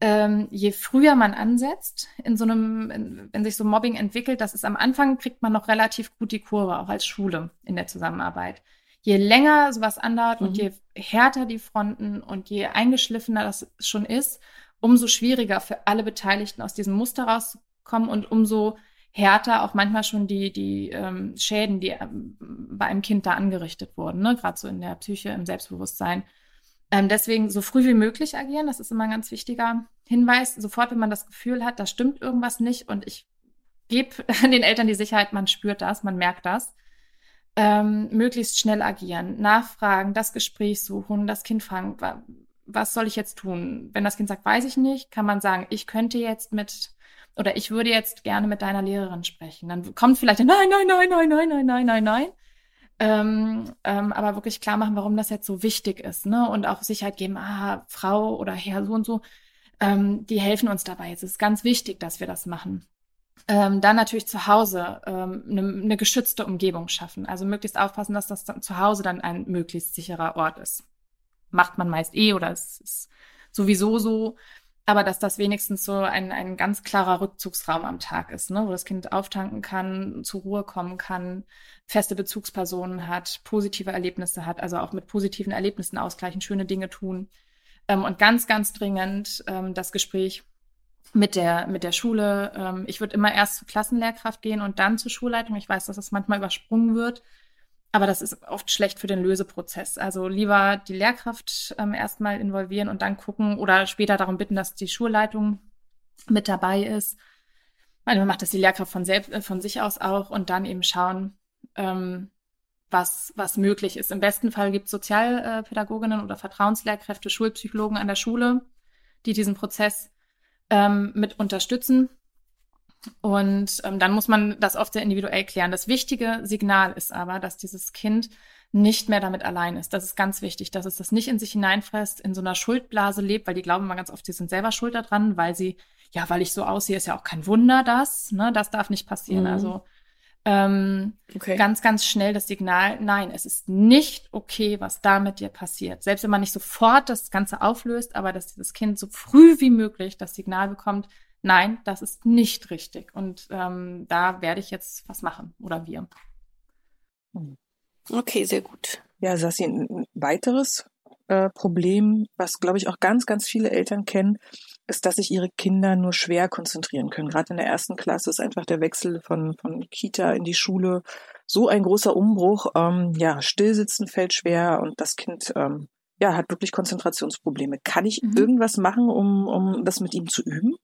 ähm, je früher man ansetzt, in so einem, in, wenn sich so Mobbing entwickelt, das ist am Anfang, kriegt man noch relativ gut die Kurve, auch als Schule in der Zusammenarbeit. Je länger sowas andauert mhm. und je härter die Fronten und je eingeschliffener das schon ist, umso schwieriger für alle Beteiligten aus diesem Muster rauszukommen und umso härter auch manchmal schon die, die ähm, Schäden, die ähm, bei einem Kind da angerichtet wurden, ne? gerade so in der Psyche, im Selbstbewusstsein. Ähm, deswegen so früh wie möglich agieren, das ist immer ein ganz wichtiger Hinweis. Sofort, wenn man das Gefühl hat, da stimmt irgendwas nicht und ich gebe den Eltern die Sicherheit, man spürt das, man merkt das. Ähm, möglichst schnell agieren, nachfragen, das Gespräch suchen, das Kind fragen, was soll ich jetzt tun? Wenn das Kind sagt, weiß ich nicht, kann man sagen, ich könnte jetzt mit oder ich würde jetzt gerne mit deiner Lehrerin sprechen. Dann kommt vielleicht ein Nein, nein, nein, nein, nein, nein, nein, nein, nein. Ähm, ähm, aber wirklich klar machen, warum das jetzt so wichtig ist, ne? Und auch Sicherheit geben, ah, Frau oder Herr so und so, ähm, die helfen uns dabei. Es ist ganz wichtig, dass wir das machen. Ähm, dann natürlich zu Hause ähm, eine, eine geschützte Umgebung schaffen. Also möglichst aufpassen, dass das dann zu Hause dann ein möglichst sicherer Ort ist. Macht man meist eh oder es ist sowieso so aber dass das wenigstens so ein, ein ganz klarer Rückzugsraum am Tag ist, ne? wo das Kind auftanken kann, zur Ruhe kommen kann, feste Bezugspersonen hat, positive Erlebnisse hat, also auch mit positiven Erlebnissen ausgleichen, schöne Dinge tun. Ähm, und ganz, ganz dringend ähm, das Gespräch mit der, mit der Schule. Ähm, ich würde immer erst zur Klassenlehrkraft gehen und dann zur Schulleitung. Ich weiß, dass das manchmal übersprungen wird. Aber das ist oft schlecht für den Löseprozess. Also lieber die Lehrkraft ähm, erstmal involvieren und dann gucken oder später darum bitten, dass die Schulleitung mit dabei ist. Manchmal macht das die Lehrkraft von, selbst, äh, von sich aus auch und dann eben schauen, ähm, was, was möglich ist. Im besten Fall gibt es Sozialpädagoginnen oder Vertrauenslehrkräfte, Schulpsychologen an der Schule, die diesen Prozess ähm, mit unterstützen und ähm, dann muss man das oft sehr individuell klären. Das wichtige Signal ist aber, dass dieses Kind nicht mehr damit allein ist. Das ist ganz wichtig, dass es das nicht in sich hineinfresst, in so einer Schuldblase lebt, weil die glauben immer ganz oft, sie sind selber schuld daran, weil sie, ja, weil ich so aussehe, ist ja auch kein Wunder, das, ne, das darf nicht passieren. Mhm. Also ähm, okay. ganz, ganz schnell das Signal, nein, es ist nicht okay, was da mit dir passiert. Selbst wenn man nicht sofort das Ganze auflöst, aber dass dieses Kind so früh wie möglich das Signal bekommt, nein, das ist nicht richtig. Und ähm, da werde ich jetzt was machen oder wir. Okay, sehr gut. Ja, Sassi, ein weiteres äh, Problem, was, glaube ich, auch ganz, ganz viele Eltern kennen, ist, dass sich ihre Kinder nur schwer konzentrieren können. Gerade in der ersten Klasse ist einfach der Wechsel von, von Kita in die Schule so ein großer Umbruch. Ähm, ja, Stillsitzen fällt schwer und das Kind ähm, ja, hat wirklich Konzentrationsprobleme. Kann ich mhm. irgendwas machen, um, um das mit ihm zu üben?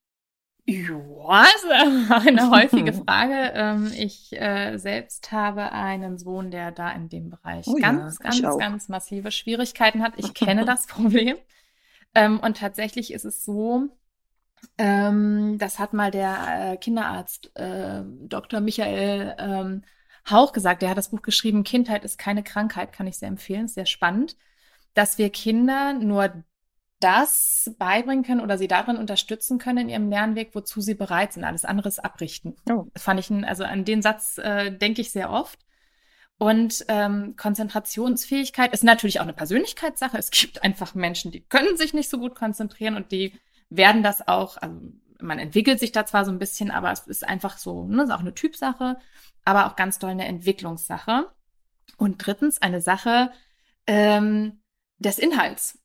Ja, ist eine häufige Frage. Ähm, ich äh, selbst habe einen Sohn, der da in dem Bereich oh ganz, ja, ganz, ganz massive Schwierigkeiten hat. Ich kenne das Problem. Ähm, und tatsächlich ist es so, ähm, das hat mal der äh, Kinderarzt äh, Dr. Michael Hauch gesagt. Der hat das Buch geschrieben, Kindheit ist keine Krankheit, kann ich sehr empfehlen, ist sehr spannend, dass wir Kinder nur das beibringen können oder sie darin unterstützen können in ihrem Lernweg, wozu sie bereit sind. Alles andere ist abrichten. Oh. Das fand ich, ein, also an den Satz äh, denke ich sehr oft. Und ähm, Konzentrationsfähigkeit ist natürlich auch eine Persönlichkeitssache. Es gibt einfach Menschen, die können sich nicht so gut konzentrieren und die werden das auch, also man entwickelt sich da zwar so ein bisschen, aber es ist einfach so, ne, ist auch eine Typsache, aber auch ganz doll eine Entwicklungssache. Und drittens eine Sache ähm, des Inhalts.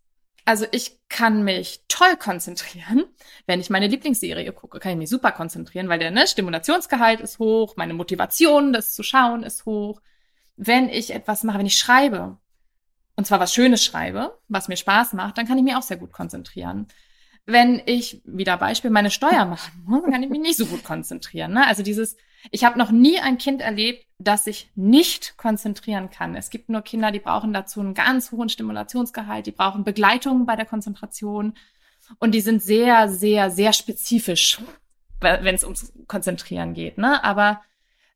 Also ich kann mich toll konzentrieren, wenn ich meine Lieblingsserie gucke, kann ich mich super konzentrieren, weil der ne, Stimulationsgehalt ist hoch, meine Motivation, das zu schauen, ist hoch. Wenn ich etwas mache, wenn ich schreibe, und zwar was Schönes schreibe, was mir Spaß macht, dann kann ich mich auch sehr gut konzentrieren. wenn ich, wieder Beispiel, meine Steuer machen muss, kann ich mich nicht so gut konzentrieren. Ne? Also dieses, ich habe noch nie ein Kind erlebt, das sich nicht konzentrieren kann. Es gibt nur Kinder, die brauchen dazu einen ganz hohen Stimulationsgehalt, die brauchen Begleitung bei der Konzentration und die sind sehr, sehr, sehr spezifisch, wenn es ums Konzentrieren geht. Ne? Aber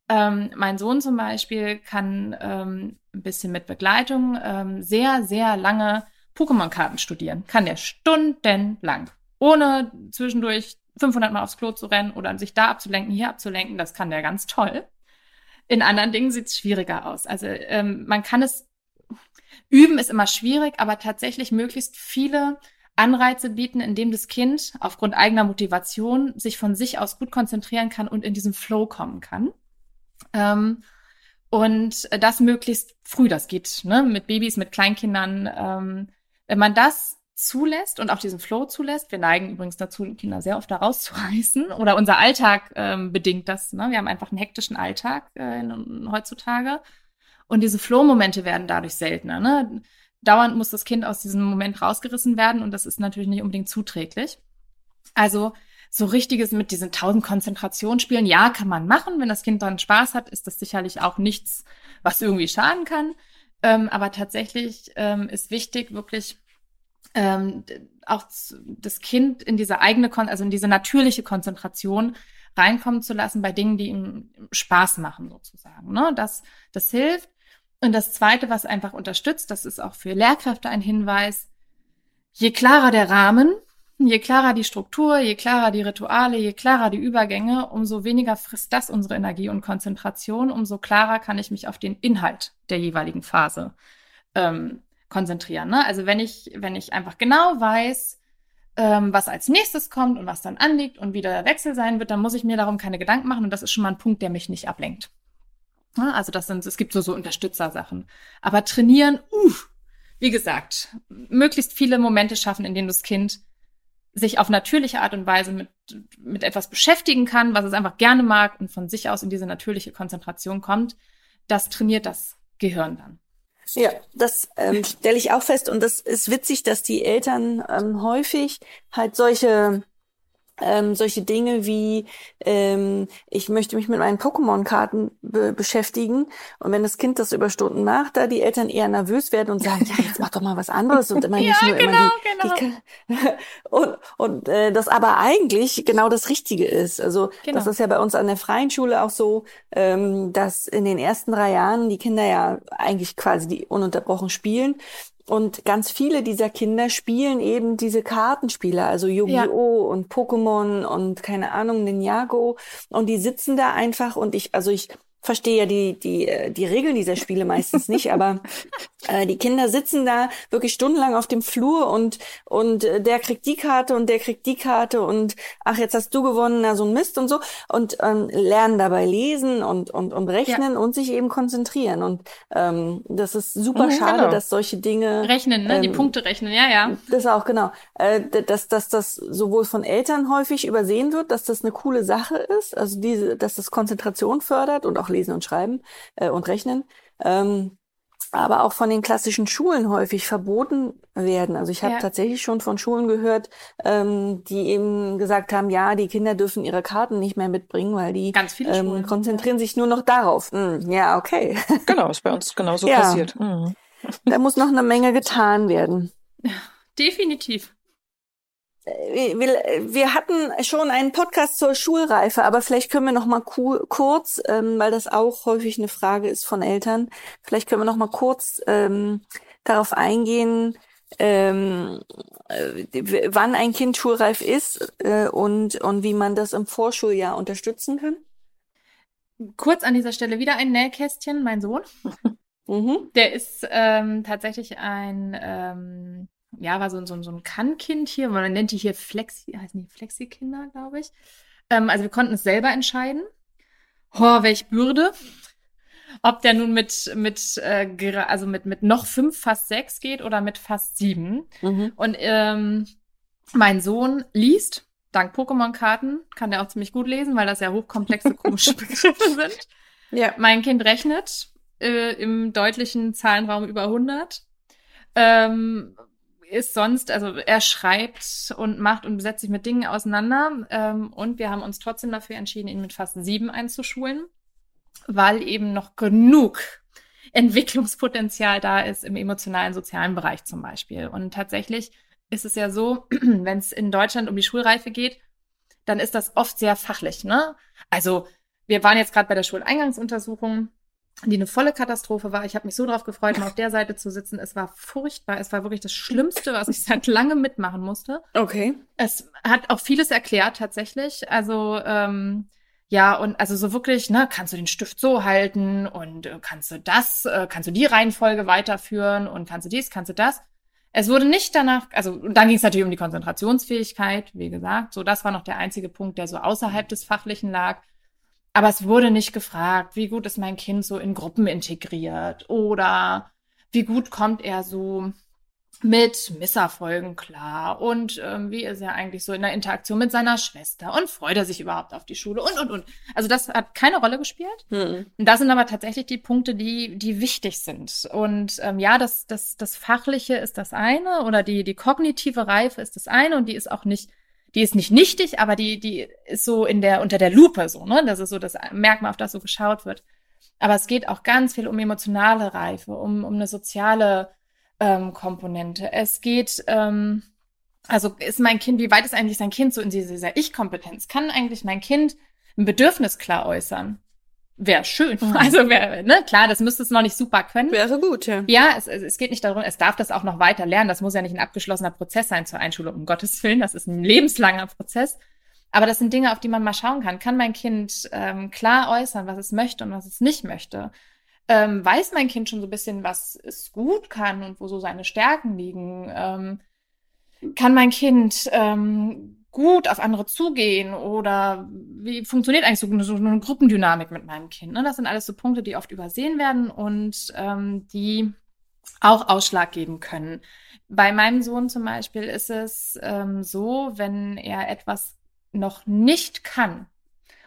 ähm, mein Sohn zum Beispiel kann ähm, ein bisschen mit Begleitung ähm, sehr, sehr lange Pokémon-Karten studieren. Kann der stundenlang. Ohne zwischendurch 500 Mal aufs Klo zu rennen oder sich da abzulenken, hier abzulenken. Das kann der ganz toll. In anderen Dingen sieht es schwieriger aus. Also ähm, man kann es üben, ist immer schwierig, aber tatsächlich möglichst viele Anreize bieten, indem das Kind aufgrund eigener Motivation sich von sich aus gut konzentrieren kann und in diesen Flow kommen kann. Ähm, und das möglichst früh, das geht ne, mit Babys, mit Kleinkindern. Ähm, wenn man das zulässt und auch diesen Flow zulässt, wir neigen übrigens dazu, Kinder sehr oft da rauszureißen oder unser Alltag ähm, bedingt das. Ne? Wir haben einfach einen hektischen Alltag äh, heutzutage und diese Flow-Momente werden dadurch seltener. Ne? Dauernd muss das Kind aus diesem Moment rausgerissen werden und das ist natürlich nicht unbedingt zuträglich. Also so richtiges mit diesen tausend Konzentrationsspielen, ja, kann man machen. Wenn das Kind dann Spaß hat, ist das sicherlich auch nichts, was irgendwie schaden kann. Ähm, aber tatsächlich ähm, ist wichtig, wirklich ähm, auch das Kind in diese eigene, Kon also in diese natürliche Konzentration reinkommen zu lassen bei Dingen, die ihm Spaß machen, sozusagen. Ne? Das, das hilft. Und das Zweite, was einfach unterstützt, das ist auch für Lehrkräfte ein Hinweis, je klarer der Rahmen, Je klarer die Struktur, je klarer die Rituale, je klarer die Übergänge, umso weniger frisst das unsere Energie und Konzentration, umso klarer kann ich mich auf den Inhalt der jeweiligen Phase ähm, konzentrieren. Ne? Also wenn ich, wenn ich einfach genau weiß, ähm, was als nächstes kommt und was dann anliegt und wie der Wechsel sein wird, dann muss ich mir darum keine Gedanken machen und das ist schon mal ein Punkt, der mich nicht ablenkt. Ne? Also das sind, es gibt so, so Unterstützersachen. Aber trainieren, uh, wie gesagt, möglichst viele Momente schaffen, in denen das Kind sich auf natürliche Art und Weise mit, mit etwas beschäftigen kann, was es einfach gerne mag und von sich aus in diese natürliche Konzentration kommt, das trainiert das Gehirn dann. Ja, das ähm, stelle ich auch fest. Und das ist witzig, dass die Eltern ähm, häufig halt solche ähm, solche Dinge wie ähm, ich möchte mich mit meinen Pokémon-Karten be beschäftigen und wenn das Kind das über Stunden macht, da die Eltern eher nervös werden und sagen, ja jetzt mach doch mal was anderes und immer nicht ja, nur genau, immer die, genau. die und und äh, das aber eigentlich genau das Richtige ist. Also genau. das ist ja bei uns an der freien Schule auch so, ähm, dass in den ersten drei Jahren die Kinder ja eigentlich quasi die ununterbrochen spielen und ganz viele dieser Kinder spielen eben diese Kartenspiele, also Yu-Gi-Oh! Ja. und Pokémon und keine Ahnung, Ninjago. Und die sitzen da einfach und ich, also ich verstehe ja die, die, äh, die Regeln dieser Spiele meistens nicht, aber äh, die Kinder sitzen da wirklich stundenlang auf dem Flur und, und äh, der kriegt die Karte und der kriegt die Karte und ach, jetzt hast du gewonnen, na so ein Mist und so und ähm, lernen dabei lesen und, und, und rechnen ja. und sich eben konzentrieren. Und ähm, das ist super mhm, schade, genau. dass solche Dinge. Rechnen, ne? Ähm, die Punkte rechnen, ja, ja. Das auch, genau. Äh, dass, dass das sowohl von Eltern häufig übersehen wird, dass das eine coole Sache ist, also diese, dass das Konzentration fördert und auch Lesen und Schreiben äh, und Rechnen. Ähm, aber auch von den klassischen Schulen häufig verboten werden. Also ich habe ja. tatsächlich schon von Schulen gehört, ähm, die eben gesagt haben, ja, die Kinder dürfen ihre Karten nicht mehr mitbringen, weil die Ganz viele ähm, Schulen, konzentrieren ja. sich nur noch darauf. Hm, ja, okay. Genau, ist bei uns genauso ja. passiert. Mhm. Da muss noch eine Menge getan werden. Definitiv wir, wir hatten schon einen Podcast zur Schulreife, aber vielleicht können wir noch mal kurz, ähm, weil das auch häufig eine Frage ist von Eltern, vielleicht können wir noch mal kurz ähm, darauf eingehen, ähm, äh, wann ein Kind schulreif ist äh, und, und wie man das im Vorschuljahr unterstützen kann. Kurz an dieser Stelle wieder ein Nähkästchen, mein Sohn. Mhm. Der ist ähm, tatsächlich ein ähm, ja, war so, so, so ein Kann-Kind hier, man nennt die hier Flexi, heißen die Flexi-Kinder, glaube ich. Ähm, also wir konnten es selber entscheiden. Oh, welch Bürde. Ob der nun mit, mit, äh, also mit, mit noch fünf, fast sechs geht oder mit fast sieben. Mhm. Und ähm, mein Sohn liest, dank Pokémon-Karten, kann der auch ziemlich gut lesen, weil das ja hochkomplexe, komische Begriffe sind. Ja. Mein Kind rechnet äh, im deutlichen Zahlenraum über 100. Ähm, ist sonst, also er schreibt und macht und setzt sich mit Dingen auseinander. Ähm, und wir haben uns trotzdem dafür entschieden, ihn mit fast sieben einzuschulen, weil eben noch genug Entwicklungspotenzial da ist im emotionalen, sozialen Bereich zum Beispiel. Und tatsächlich ist es ja so, wenn es in Deutschland um die Schulreife geht, dann ist das oft sehr fachlich. Ne? Also wir waren jetzt gerade bei der Schuleingangsuntersuchung die eine volle Katastrophe war. Ich habe mich so drauf gefreut, mal auf der Seite zu sitzen. Es war furchtbar. Es war wirklich das Schlimmste, was ich seit langem mitmachen musste. Okay. Es hat auch vieles erklärt tatsächlich. Also ähm, ja, und also so wirklich, ne, kannst du den Stift so halten und äh, kannst du das, äh, kannst du die Reihenfolge weiterführen und kannst du dies, kannst du das. Es wurde nicht danach, also und dann ging es natürlich um die Konzentrationsfähigkeit, wie gesagt. So, das war noch der einzige Punkt, der so außerhalb des Fachlichen lag. Aber es wurde nicht gefragt, wie gut ist mein Kind so in Gruppen integriert oder wie gut kommt er so mit Misserfolgen klar und ähm, wie ist er eigentlich so in der Interaktion mit seiner Schwester und freut er sich überhaupt auf die Schule und und und. Also das hat keine Rolle gespielt. Mhm. Und das sind aber tatsächlich die Punkte, die die wichtig sind. Und ähm, ja, das das das fachliche ist das eine oder die die kognitive Reife ist das eine und die ist auch nicht die ist nicht nichtig, aber die, die ist so in der, unter der Lupe so, ne? Das ist so das Merkmal, auf das so geschaut wird. Aber es geht auch ganz viel um emotionale Reife, um, um eine soziale ähm, Komponente. Es geht, ähm, also ist mein Kind, wie weit ist eigentlich sein Kind so in dieser Ich-Kompetenz? Kann eigentlich mein Kind ein Bedürfnis klar äußern? Wäre schön. Mhm. Also wäre, ne, klar, das müsste es noch nicht super können. Wäre gut, ja. Ja, es, es geht nicht darum, es darf das auch noch weiter lernen. Das muss ja nicht ein abgeschlossener Prozess sein zur Einschulung, um Gottes Willen. Das ist ein lebenslanger Prozess. Aber das sind Dinge, auf die man mal schauen kann. Kann mein Kind ähm, klar äußern, was es möchte und was es nicht möchte? Ähm, weiß mein Kind schon so ein bisschen, was es gut kann und wo so seine Stärken liegen? Ähm, kann mein Kind ähm, gut auf andere zugehen oder wie funktioniert eigentlich so, so eine Gruppendynamik mit meinem Kind? Ne? Das sind alles so Punkte, die oft übersehen werden und ähm, die auch Ausschlag geben können. Bei meinem Sohn zum Beispiel ist es ähm, so, wenn er etwas noch nicht kann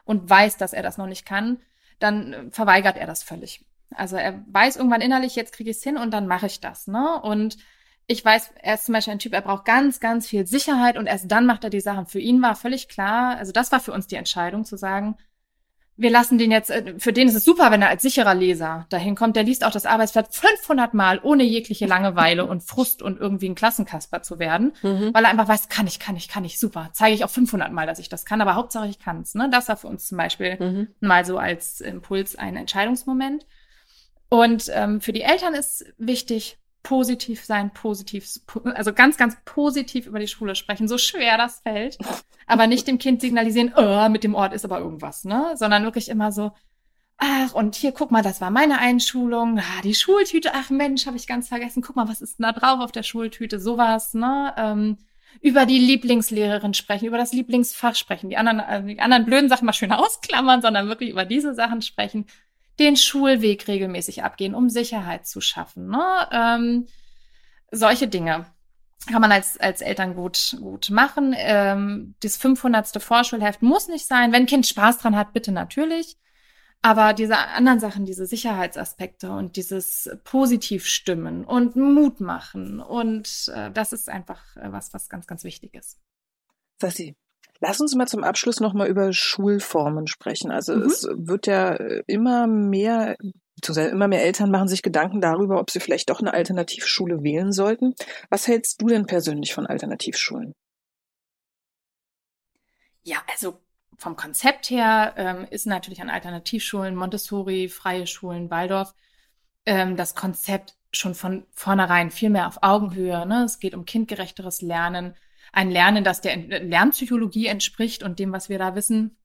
und weiß, dass er das noch nicht kann, dann verweigert er das völlig. Also er weiß irgendwann innerlich, jetzt kriege ich es hin und dann mache ich das. Ne? Und ich weiß, er ist zum Beispiel ein Typ, er braucht ganz, ganz viel Sicherheit und erst dann macht er die Sachen. Für ihn war völlig klar, also das war für uns die Entscheidung zu sagen, wir lassen den jetzt, äh, für den ist es super, wenn er als sicherer Leser dahin kommt. Der liest auch das Arbeitsblatt 500 Mal ohne jegliche Langeweile und Frust und irgendwie ein Klassenkasper zu werden, mhm. weil er einfach weiß, kann ich, kann ich, kann ich, super. Zeige ich auch 500 Mal, dass ich das kann, aber Hauptsache ich kann's. Ne? Das war für uns zum Beispiel mhm. mal so als Impuls ein Entscheidungsmoment. Und ähm, für die Eltern ist wichtig, positiv sein, positiv, also ganz, ganz positiv über die Schule sprechen, so schwer das fällt, aber nicht dem Kind signalisieren, oh, mit dem Ort ist aber irgendwas, ne, sondern wirklich immer so, ach, und hier, guck mal, das war meine Einschulung, ah, die Schultüte, ach Mensch, habe ich ganz vergessen, guck mal, was ist denn da drauf auf der Schultüte, sowas, ne, ähm, über die Lieblingslehrerin sprechen, über das Lieblingsfach sprechen, die anderen, äh, die anderen blöden Sachen mal schön ausklammern, sondern wirklich über diese Sachen sprechen den Schulweg regelmäßig abgehen, um Sicherheit zu schaffen. Ne? Ähm, solche Dinge kann man als, als Eltern gut, gut machen. Ähm, das 500. Vorschulheft muss nicht sein. Wenn ein Kind Spaß dran hat, bitte natürlich. Aber diese anderen Sachen, diese Sicherheitsaspekte und dieses Positivstimmen und Mut machen und äh, das ist einfach äh, was, was ganz, ganz wichtig ist. Sassi, Lass uns mal zum Abschluss nochmal über Schulformen sprechen. Also mhm. es wird ja immer mehr, beziehungsweise immer mehr Eltern machen sich Gedanken darüber, ob sie vielleicht doch eine Alternativschule wählen sollten. Was hältst du denn persönlich von Alternativschulen? Ja, also vom Konzept her ähm, ist natürlich an Alternativschulen, Montessori, freie Schulen, Waldorf, ähm, das Konzept schon von vornherein viel mehr auf Augenhöhe. Ne? Es geht um kindgerechteres Lernen ein Lernen, das der Lernpsychologie entspricht und dem, was wir da wissen.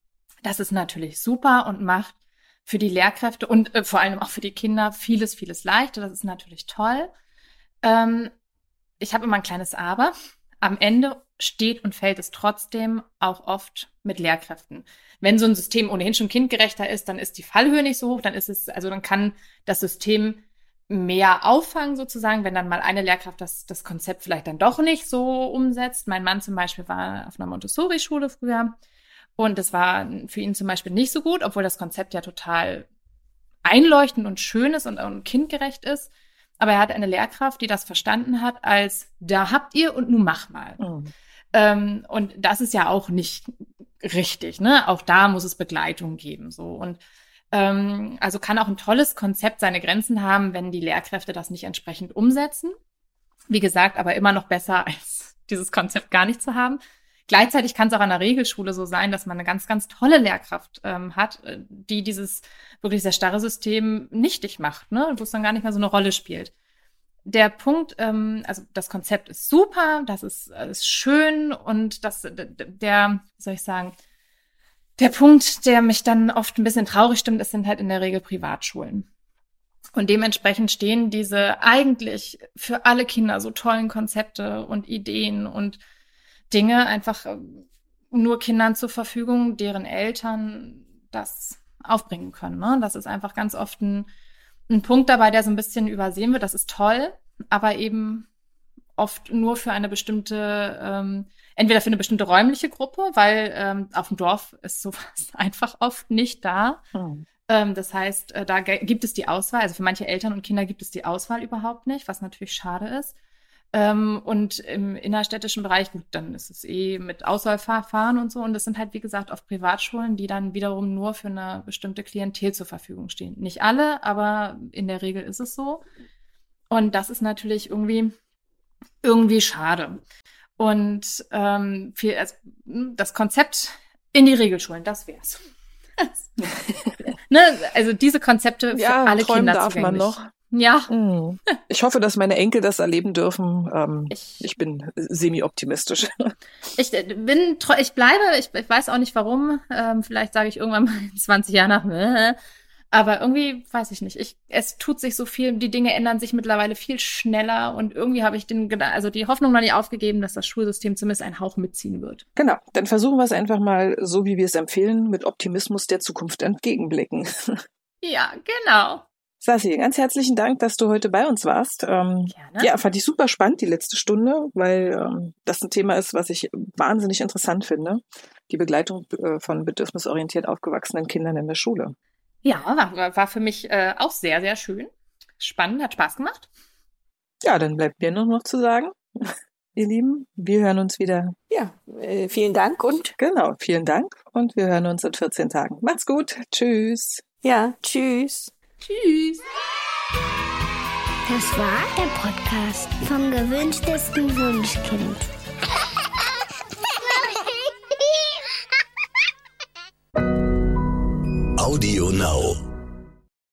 Das ist natürlich super und macht für die Lehrkräfte und äh, vor allem auch für die Kinder vieles, vieles leichter. Das ist natürlich toll. Ähm, ich habe immer ein kleines Aber. Am Ende steht und fällt es trotzdem auch oft mit Lehrkräften. Wenn so ein System ohnehin schon kindgerechter ist, dann ist die Fallhöhe nicht so hoch, dann ist es, also dann kann das System mehr auffangen sozusagen, wenn dann mal eine Lehrkraft das, das Konzept vielleicht dann doch nicht so umsetzt. Mein Mann zum Beispiel war auf einer Montessori-Schule früher und das war für ihn zum Beispiel nicht so gut, obwohl das Konzept ja total einleuchtend und schön ist und, und kindgerecht ist. Aber er hat eine Lehrkraft, die das verstanden hat als, da habt ihr und nun mach mal. Mhm. Ähm, und das ist ja auch nicht richtig, ne? Auch da muss es Begleitung geben, so. Und ähm, also kann auch ein tolles Konzept seine Grenzen haben, wenn die Lehrkräfte das nicht entsprechend umsetzen. Wie gesagt, aber immer noch besser als dieses Konzept gar nicht zu haben. Gleichzeitig kann es auch an der Regelschule so sein, dass man eine ganz, ganz tolle Lehrkraft ähm, hat, äh, die dieses wirklich sehr starre System nichtig macht, ne? wo es dann gar nicht mehr so eine Rolle spielt. Der Punkt, ähm, also das Konzept ist super, das ist, ist schön und das, der, wie soll ich sagen, der Punkt, der mich dann oft ein bisschen traurig stimmt, ist sind halt in der Regel Privatschulen. Und dementsprechend stehen diese eigentlich für alle Kinder so tollen Konzepte und Ideen und Dinge einfach äh, nur Kindern zur Verfügung, deren Eltern das aufbringen können. Ne? Das ist einfach ganz oft ein, ein Punkt dabei, der so ein bisschen übersehen wird. Das ist toll, aber eben oft nur für eine bestimmte, ähm, entweder für eine bestimmte räumliche Gruppe, weil ähm, auf dem Dorf ist sowas einfach oft nicht da. Mhm. Ähm, das heißt, äh, da gibt es die Auswahl, also für manche Eltern und Kinder gibt es die Auswahl überhaupt nicht, was natürlich schade ist. Ähm, und im innerstädtischen Bereich, gut, dann ist es eh mit Auswahlverfahren und so. Und das sind halt, wie gesagt, oft Privatschulen, die dann wiederum nur für eine bestimmte Klientel zur Verfügung stehen. Nicht alle, aber in der Regel ist es so. Und das ist natürlich irgendwie, irgendwie schade. Und ähm, viel, also, das Konzept in die Regelschulen, das wär's. ne? Also diese Konzepte für ja, alle Kinder darf man noch. Ja. Hm. Ich hoffe, dass meine Enkel das erleben dürfen. Ähm, ich, ich, bin semi-optimistisch. Ich äh, bin, ich bleibe, ich, ich weiß auch nicht warum. Ähm, vielleicht sage ich irgendwann mal in 20 Jahren nach, äh, aber irgendwie weiß ich nicht. Ich, es tut sich so viel, die Dinge ändern sich mittlerweile viel schneller und irgendwie habe ich den, also die Hoffnung noch nicht aufgegeben, dass das Schulsystem zumindest einen Hauch mitziehen wird. Genau, dann versuchen wir es einfach mal so, wie wir es empfehlen, mit Optimismus der Zukunft entgegenblicken. Ja, genau. Sassi, ganz herzlichen Dank, dass du heute bei uns warst. Ähm, Gerne. Ja, fand ich super spannend, die letzte Stunde, weil ähm, das ein Thema ist, was ich wahnsinnig interessant finde. Die Begleitung äh, von bedürfnisorientiert aufgewachsenen Kindern in der Schule. Ja, war, war für mich äh, auch sehr, sehr schön. Spannend, hat Spaß gemacht. Ja, dann bleibt mir nur noch zu sagen, ihr Lieben, wir hören uns wieder. Ja, äh, vielen Dank und. Genau, vielen Dank und wir hören uns in 14 Tagen. Macht's gut. Tschüss. Ja, tschüss. Tschüss. Das war der Podcast vom gewünschtesten Wunschkind. Audio Now.